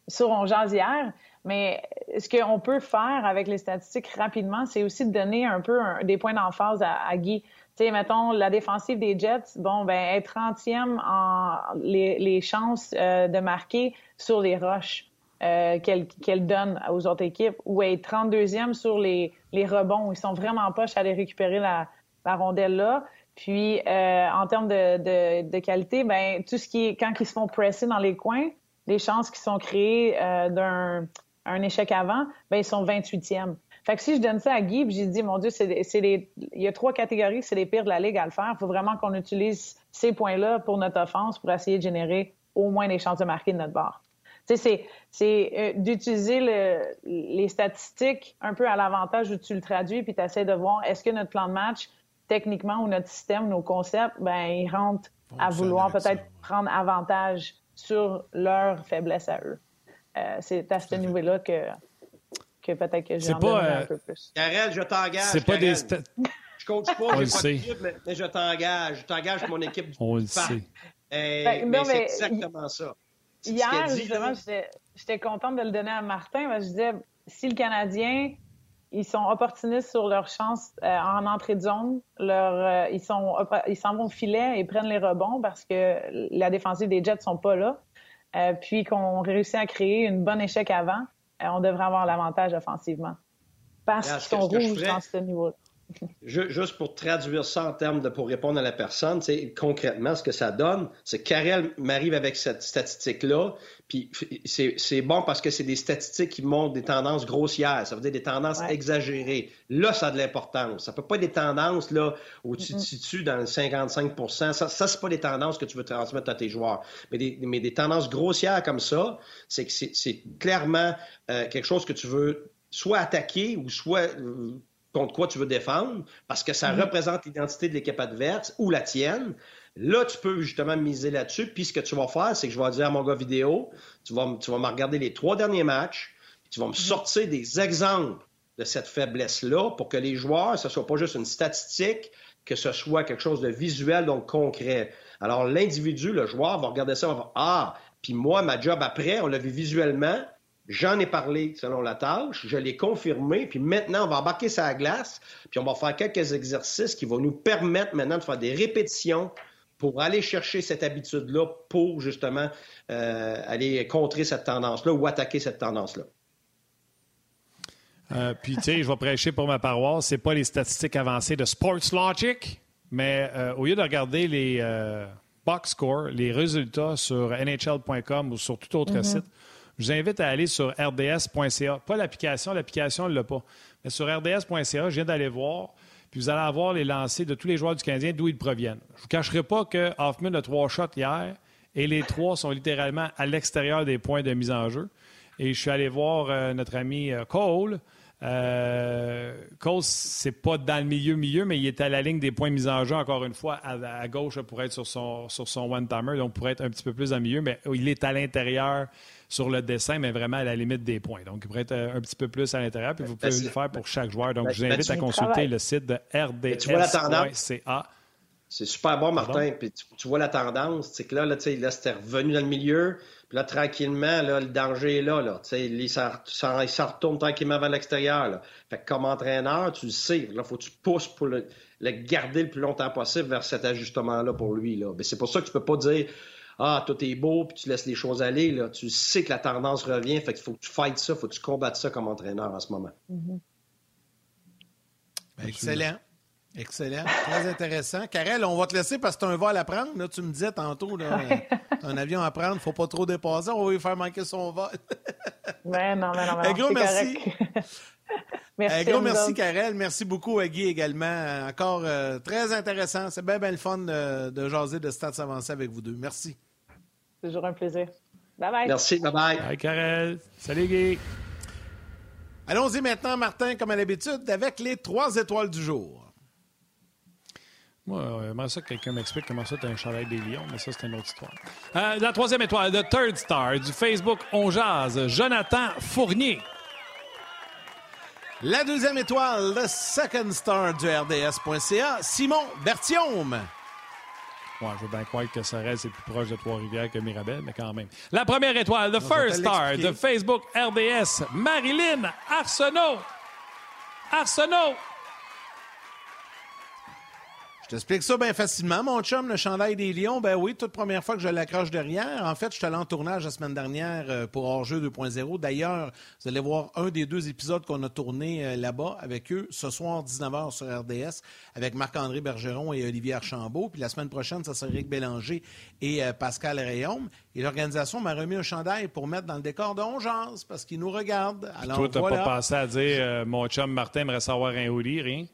sur On hier. Mais ce qu'on peut faire avec les statistiques rapidement, c'est aussi de donner un peu des points d'emphase à, Guy. Tu sais, mettons, la défensive des Jets, bon, ben, être 30e en les, chances euh, de marquer sur les roches qu'elle donne aux autres équipes ou être 32e sur les, les rebonds. Ils sont vraiment poches à aller récupérer la, la rondelle là. Puis euh, en termes de, de, qualité, ben tout ce qui est quand ils se font presser dans les coins, les chances qui sont créées euh, d'un un échec avant, ben ils sont 28e. Fait que si je donne ça à Guy, j'ai dit mon Dieu, c'est les il y a trois catégories, c'est les pires de la ligue à le faire. Il faut vraiment qu'on utilise ces points-là pour notre offense pour essayer de générer au moins des chances de marquer de notre barre. C'est euh, d'utiliser les statistiques un peu à l'avantage où tu le traduis, puis tu essaies de voir est-ce que notre plan de match techniquement, ou notre système, nos concepts, ben, ils rentrent à vouloir peut-être prendre avantage sur leurs faiblesses à eux. Euh, c'est à ce niveau-là que, que peut-être que j'en pas, un euh, peu plus. Karel, je t'engage. C'est pas des... Je coach pas, j'ai pas de mais, mais, je t'engage. Je t'engage pour mon équipe du On le sait. Ben, mais, c'est exactement ça. hier, justement, j'étais contente de le donner à Martin. je disais, si le Canadien, ils sont opportunistes sur leur chance euh, en entrée de zone, leur, euh, ils sont ils s'en vont au filet et prennent les rebonds parce que la défensive des Jets sont pas là. Euh, puis qu'on réussit à créer une bonne échec avant, on devrait avoir l'avantage offensivement. Parce qu'ils sont rouges dans ce niveau-là juste pour traduire ça en termes de pour répondre à la personne, concrètement, ce que ça donne, c'est que Karel m'arrive avec cette statistique-là, puis c'est bon parce que c'est des statistiques qui montrent des tendances grossières, ça veut dire des tendances exagérées. Là, ça a de l'importance. Ça peut pas être des tendances là où tu te situes dans le 55 Ça, ça c'est pas des tendances que tu veux transmettre à tes joueurs. Mais des, mais des tendances grossières comme ça, c'est que c'est clairement euh, quelque chose que tu veux soit attaquer ou soit euh, contre quoi tu veux défendre, parce que ça mhm. représente l'identité de l'équipe adverse ou la tienne. Là, tu peux justement miser là-dessus. Puis ce que tu vas faire, c'est que je vais dire à mon gars vidéo, tu vas, tu vas me regarder les trois derniers matchs, tu vas me mhm. sortir des exemples de cette faiblesse-là pour que les joueurs, ce soit pas juste une statistique, que ce soit quelque chose de visuel, donc concret. Alors, l'individu, le joueur, va regarder ça, va dire, ah, puis moi, ma job après, on l'a vu visuellement, J'en ai parlé selon la tâche, je l'ai confirmé, puis maintenant, on va embarquer sa glace, puis on va faire quelques exercices qui vont nous permettre maintenant de faire des répétitions pour aller chercher cette habitude-là pour justement euh, aller contrer cette tendance-là ou attaquer cette tendance-là. Euh, puis, tu sais, je vais prêcher pour ma paroisse. C'est pas les statistiques avancées de Sports Logic, mais euh, au lieu de regarder les box scores, les résultats sur NHL.com ou sur tout autre mm-hmm. site, je vous invite à aller sur rds.ca. Pas l'application, l'application ne l'a pas. Mais sur rds.ca, je viens d'aller voir. Puis vous allez avoir les lancers de tous les joueurs du Canadien, d'où ils proviennent. Je ne vous cacherai pas que Hoffman a trois shots hier et les trois sont littéralement à l'extérieur des points de mise en jeu. Et je suis allé voir euh, notre ami euh, Cole. Euh, Cole, c'est pas dans le milieu-milieu, mais il est à la ligne des points de mise en jeu, encore une fois, à, gauche pour être sur son, sur son one-timer, donc pour être un petit peu plus le milieu, mais il est à l'intérieur sur le dessin, mais vraiment à la limite des points. Donc, il pourrait être euh, un petit peu plus à l'intérieur, puis vous pouvez le faire pour chaque joueur. Donc, je vous invite à consulter le site de rds.ca. C'est super bon, Martin. Puis tu, vois la tendance, c'est que là, là, là c'était revenu dans le milieu. Puis là, tranquillement, là, le danger est là. là. Il s'en retourne tranquillement vers l'extérieur. Fait que comme entraîneur, tu le sais. Là, faut que tu pousses pour le, garder le plus longtemps possible vers cet ajustement-là pour lui. Là. Mais c'est pour ça que tu peux pas dire ah, tout est beau, puis tu laisses les choses aller. Là. Tu sais que la tendance revient, fait qu'il faut que tu fights ça, il faut que tu combattes ça comme entraîneur en ce moment. Mm-hmm. Excellent. Excellent. Très intéressant. Karel, on va te laisser parce que tu as un vol à prendre. Là, tu me disais tantôt, là, un avion à prendre, il ne faut pas trop dépasser. On va lui faire manquer son vol. mais non, mais non, mais Un gros merci. merci. Un gros merci, Karel. Merci beaucoup, Guy, également. Encore euh, très intéressant. C'est bien, bien le fun de, de jaser de Stats avancés avec vous deux. Merci. Toujours un plaisir. Bye bye. Merci. Bye bye. Bye, Karel. Salut, Guy. Allons-y maintenant, Martin, comme à l'habitude, avec les trois étoiles du jour. Moi, euh, ça que quelqu'un m'explique comment ça, tu as un chandail des Lions, mais ça, c'est une autre histoire. Euh, la troisième étoile, The Third Star du Facebook On Jazz, Jonathan Fournier. La deuxième étoile, le Second Star du RDS.ca, Simon Bertium. Ouais, je veux bien croire que Sorel, c'est plus proche de Trois-Rivières que Mirabel, mais quand même. La première étoile, The First Star de Facebook RDS, Marilyn Arsenault. Arsenault. Je t'explique ça bien facilement, mon chum, le chandail des Lions. Ben oui, toute première fois que je l'accroche derrière. En fait, je suis allé en tournage la semaine dernière euh, pour Hors-jeu 2.0. D'ailleurs, vous allez voir un des deux épisodes qu'on a tourné euh, là-bas avec eux ce soir, 19h sur RDS, avec Marc-André Bergeron et Olivier Archambault. Puis la semaine prochaine, ça sera Eric Bélanger et euh, Pascal Rayaume. Et l'organisation m'a remis un chandail pour mettre dans le décor de Ongeance parce qu'ils nous regardent. Alors, toi, t'as pas pensé à dire mon chum Martin aimerait savoir un hoodie, rien?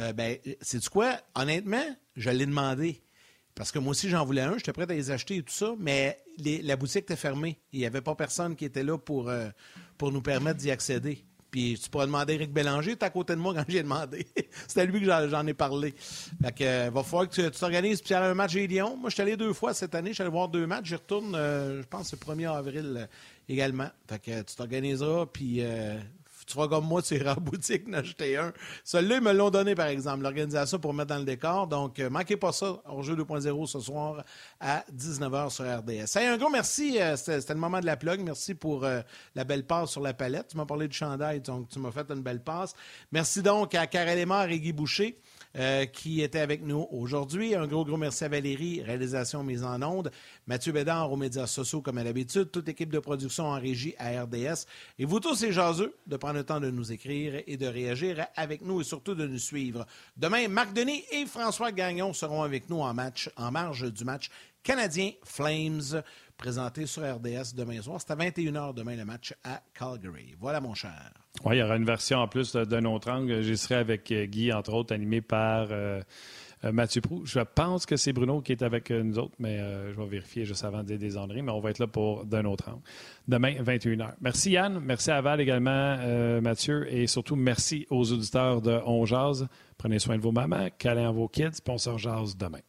Euh, ben, c'est quoi? Honnêtement, je l'ai demandé. Parce que moi aussi, j'en voulais un. J'étais prêt à les acheter et tout ça. Mais la boutique était fermée. Il n'y avait pas personne qui était là pour, euh, pour nous permettre d'y accéder. Puis tu pourrais demander Eric Bélanger, tu à côté de moi quand j'ai demandé. C'était lui que j'en ai parlé. Fait que, euh, va falloir que tu t'organises. Puis il y a un match des Lions. Moi, je suis allé deux fois cette année. Je suis allé voir deux matchs. J'y retourne, je pense, le 1er avril également. Fait que tu t'organiseras. Puis tu feras comme moi, tu iras en boutique en acheter un. Celui-là, ils me l'ont donné, par exemple, l'organisation pour mettre dans le décor. Donc, euh, manquez pas ça, au jeu 2.0 ce soir à 19h sur RDS. Hey, un gros merci. Euh, c'était le moment de la plug. Merci pour euh, la belle passe sur la palette. Tu m'as parlé de chandail, donc tu m'as fait une belle passe. Merci donc à Karel Lemar et Guy Boucher. Euh, qui était avec nous aujourd'hui. Un gros, gros merci à Valérie, réalisation mise en onde. Mathieu Bédard aux médias sociaux, comme à l'habitude. Toute équipe de production en régie à RDS. Et vous tous, les jaseux, de prendre le temps de nous écrire et de réagir avec nous et surtout de nous suivre. Demain, Marc Denis et François Gagnon seront avec nous en match, en marge du match canadien Flames présenté sur RDS demain soir. C'est à 21h demain le match à Calgary. Voilà, mon cher. Oui, il y aura une version en plus d'un autre angle. J'y serai avec euh, Guy, entre autres, animé par euh, euh, Mathieu Prou. Je pense que c'est Bruno qui est avec nous autres, mais je vais vérifier juste avant de dire des mais on va être là pour d'un autre angle. Demain, 21h. Merci Yann, merci à Val également, Mathieu, et surtout merci aux auditeurs de On Jazz. Prenez soin de vos mamans, câlez vos kids, puis on se demain.